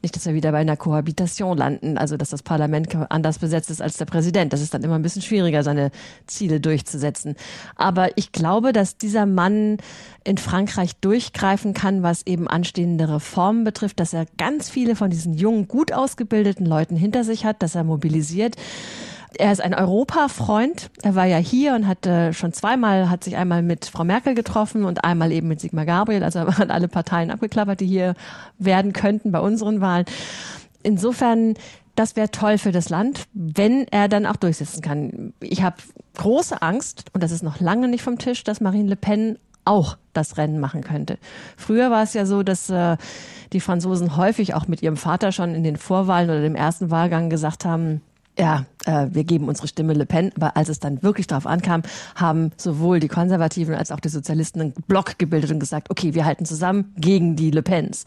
Nicht, dass wir wieder bei einer Kohabitation landen, also dass das Parlament anders besetzt ist als der Präsident. Das ist dann immer ein bisschen schwieriger, seine Ziele durchzusetzen. Aber ich glaube, dass dieser Mann in Frankreich durchgreifen kann, was eben anstehende Reformen betrifft, dass er ganz viele von diesen jungen, gut ausgebildeten Leuten hinter sich hat, dass er mobilisiert er ist ein Europafreund. Er war ja hier und hat äh, schon zweimal, hat sich einmal mit Frau Merkel getroffen und einmal eben mit Sigmar Gabriel. Also er hat alle Parteien abgeklappert, die hier werden könnten bei unseren Wahlen. Insofern, das wäre toll für das Land, wenn er dann auch durchsetzen kann. Ich habe große Angst, und das ist noch lange nicht vom Tisch, dass Marine Le Pen auch das Rennen machen könnte. Früher war es ja so, dass äh, die Franzosen häufig auch mit ihrem Vater schon in den Vorwahlen oder dem ersten Wahlgang gesagt haben, ja, äh, wir geben unsere Stimme Le Pen, aber als es dann wirklich darauf ankam, haben sowohl die Konservativen als auch die Sozialisten einen Block gebildet und gesagt, okay, wir halten zusammen gegen die Le Pens.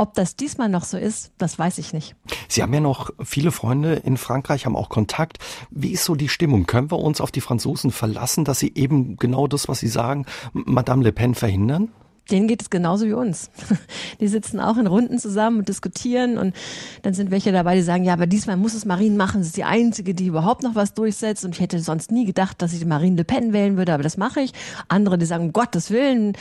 Ob das diesmal noch so ist, das weiß ich nicht. Sie haben ja noch viele Freunde in Frankreich, haben auch Kontakt. Wie ist so die Stimmung? Können wir uns auf die Franzosen verlassen, dass sie eben genau das, was Sie sagen, Madame Le Pen verhindern? Denen geht es genauso wie uns. Die sitzen auch in Runden zusammen und diskutieren und dann sind welche dabei, die sagen, ja, aber diesmal muss es Marine machen. Sie ist die Einzige, die überhaupt noch was durchsetzt und ich hätte sonst nie gedacht, dass ich Marine Le Pen wählen würde, aber das mache ich. Andere, die sagen, um Gottes Willen.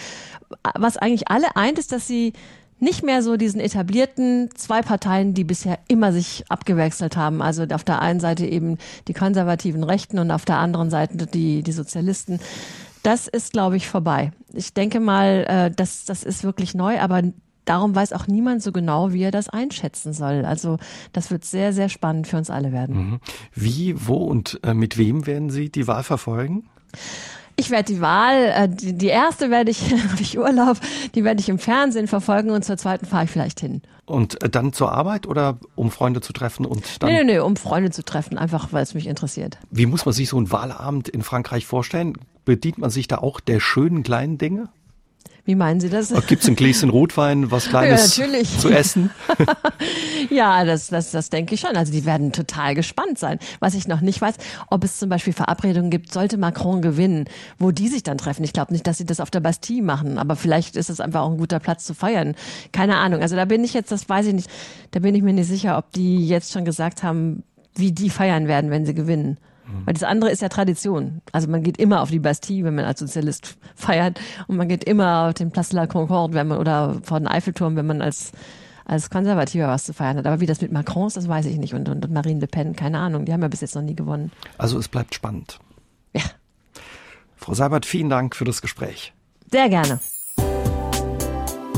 Was eigentlich alle eint, ist, dass sie nicht mehr so diesen etablierten zwei Parteien, die bisher immer sich abgewechselt haben. Also auf der einen Seite eben die konservativen Rechten und auf der anderen Seite die, die Sozialisten das ist, glaube ich, vorbei. Ich denke mal, äh, das, das ist wirklich neu, aber darum weiß auch niemand so genau, wie er das einschätzen soll. Also das wird sehr, sehr spannend für uns alle werden. Mhm. Wie, wo und äh, mit wem werden Sie die Wahl verfolgen? Ich werde die Wahl, äh, die, die erste werde ich, habe ich Urlaub, die werde ich im Fernsehen verfolgen und zur zweiten fahre ich vielleicht hin. Und äh, dann zur Arbeit oder um Freunde zu treffen und dann? Nee, nee, nee, um Freunde zu treffen, einfach weil es mich interessiert. Wie muss man sich so einen Wahlabend in Frankreich vorstellen? Bedient man sich da auch der schönen kleinen Dinge? Wie meinen Sie das? Gibt es ein Gläschen Rotwein, was Kleines ja, zu essen? ja, das, das, das denke ich schon. Also die werden total gespannt sein. Was ich noch nicht weiß, ob es zum Beispiel Verabredungen gibt, sollte Macron gewinnen, wo die sich dann treffen. Ich glaube nicht, dass sie das auf der Bastille machen, aber vielleicht ist es einfach auch ein guter Platz zu feiern. Keine Ahnung. Also da bin ich jetzt, das weiß ich nicht, da bin ich mir nicht sicher, ob die jetzt schon gesagt haben, wie die feiern werden, wenn sie gewinnen. Mhm. Weil das andere ist ja Tradition. Also man geht immer auf die Bastille, wenn man als Sozialist feiert. Und man geht immer auf den Place de la Concorde, wenn man, oder vor den Eiffelturm, wenn man als, als Konservativer was zu feiern hat. Aber wie das mit Macron ist, das weiß ich nicht. Und, und, und Marine Le Pen, keine Ahnung. Die haben ja bis jetzt noch nie gewonnen. Also es bleibt spannend. Ja. Frau Seibert, vielen Dank für das Gespräch. Sehr gerne.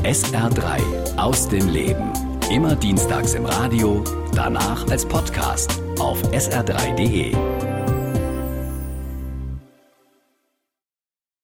SR3 aus dem Leben. Immer dienstags im Radio, danach als Podcast auf sr3.de.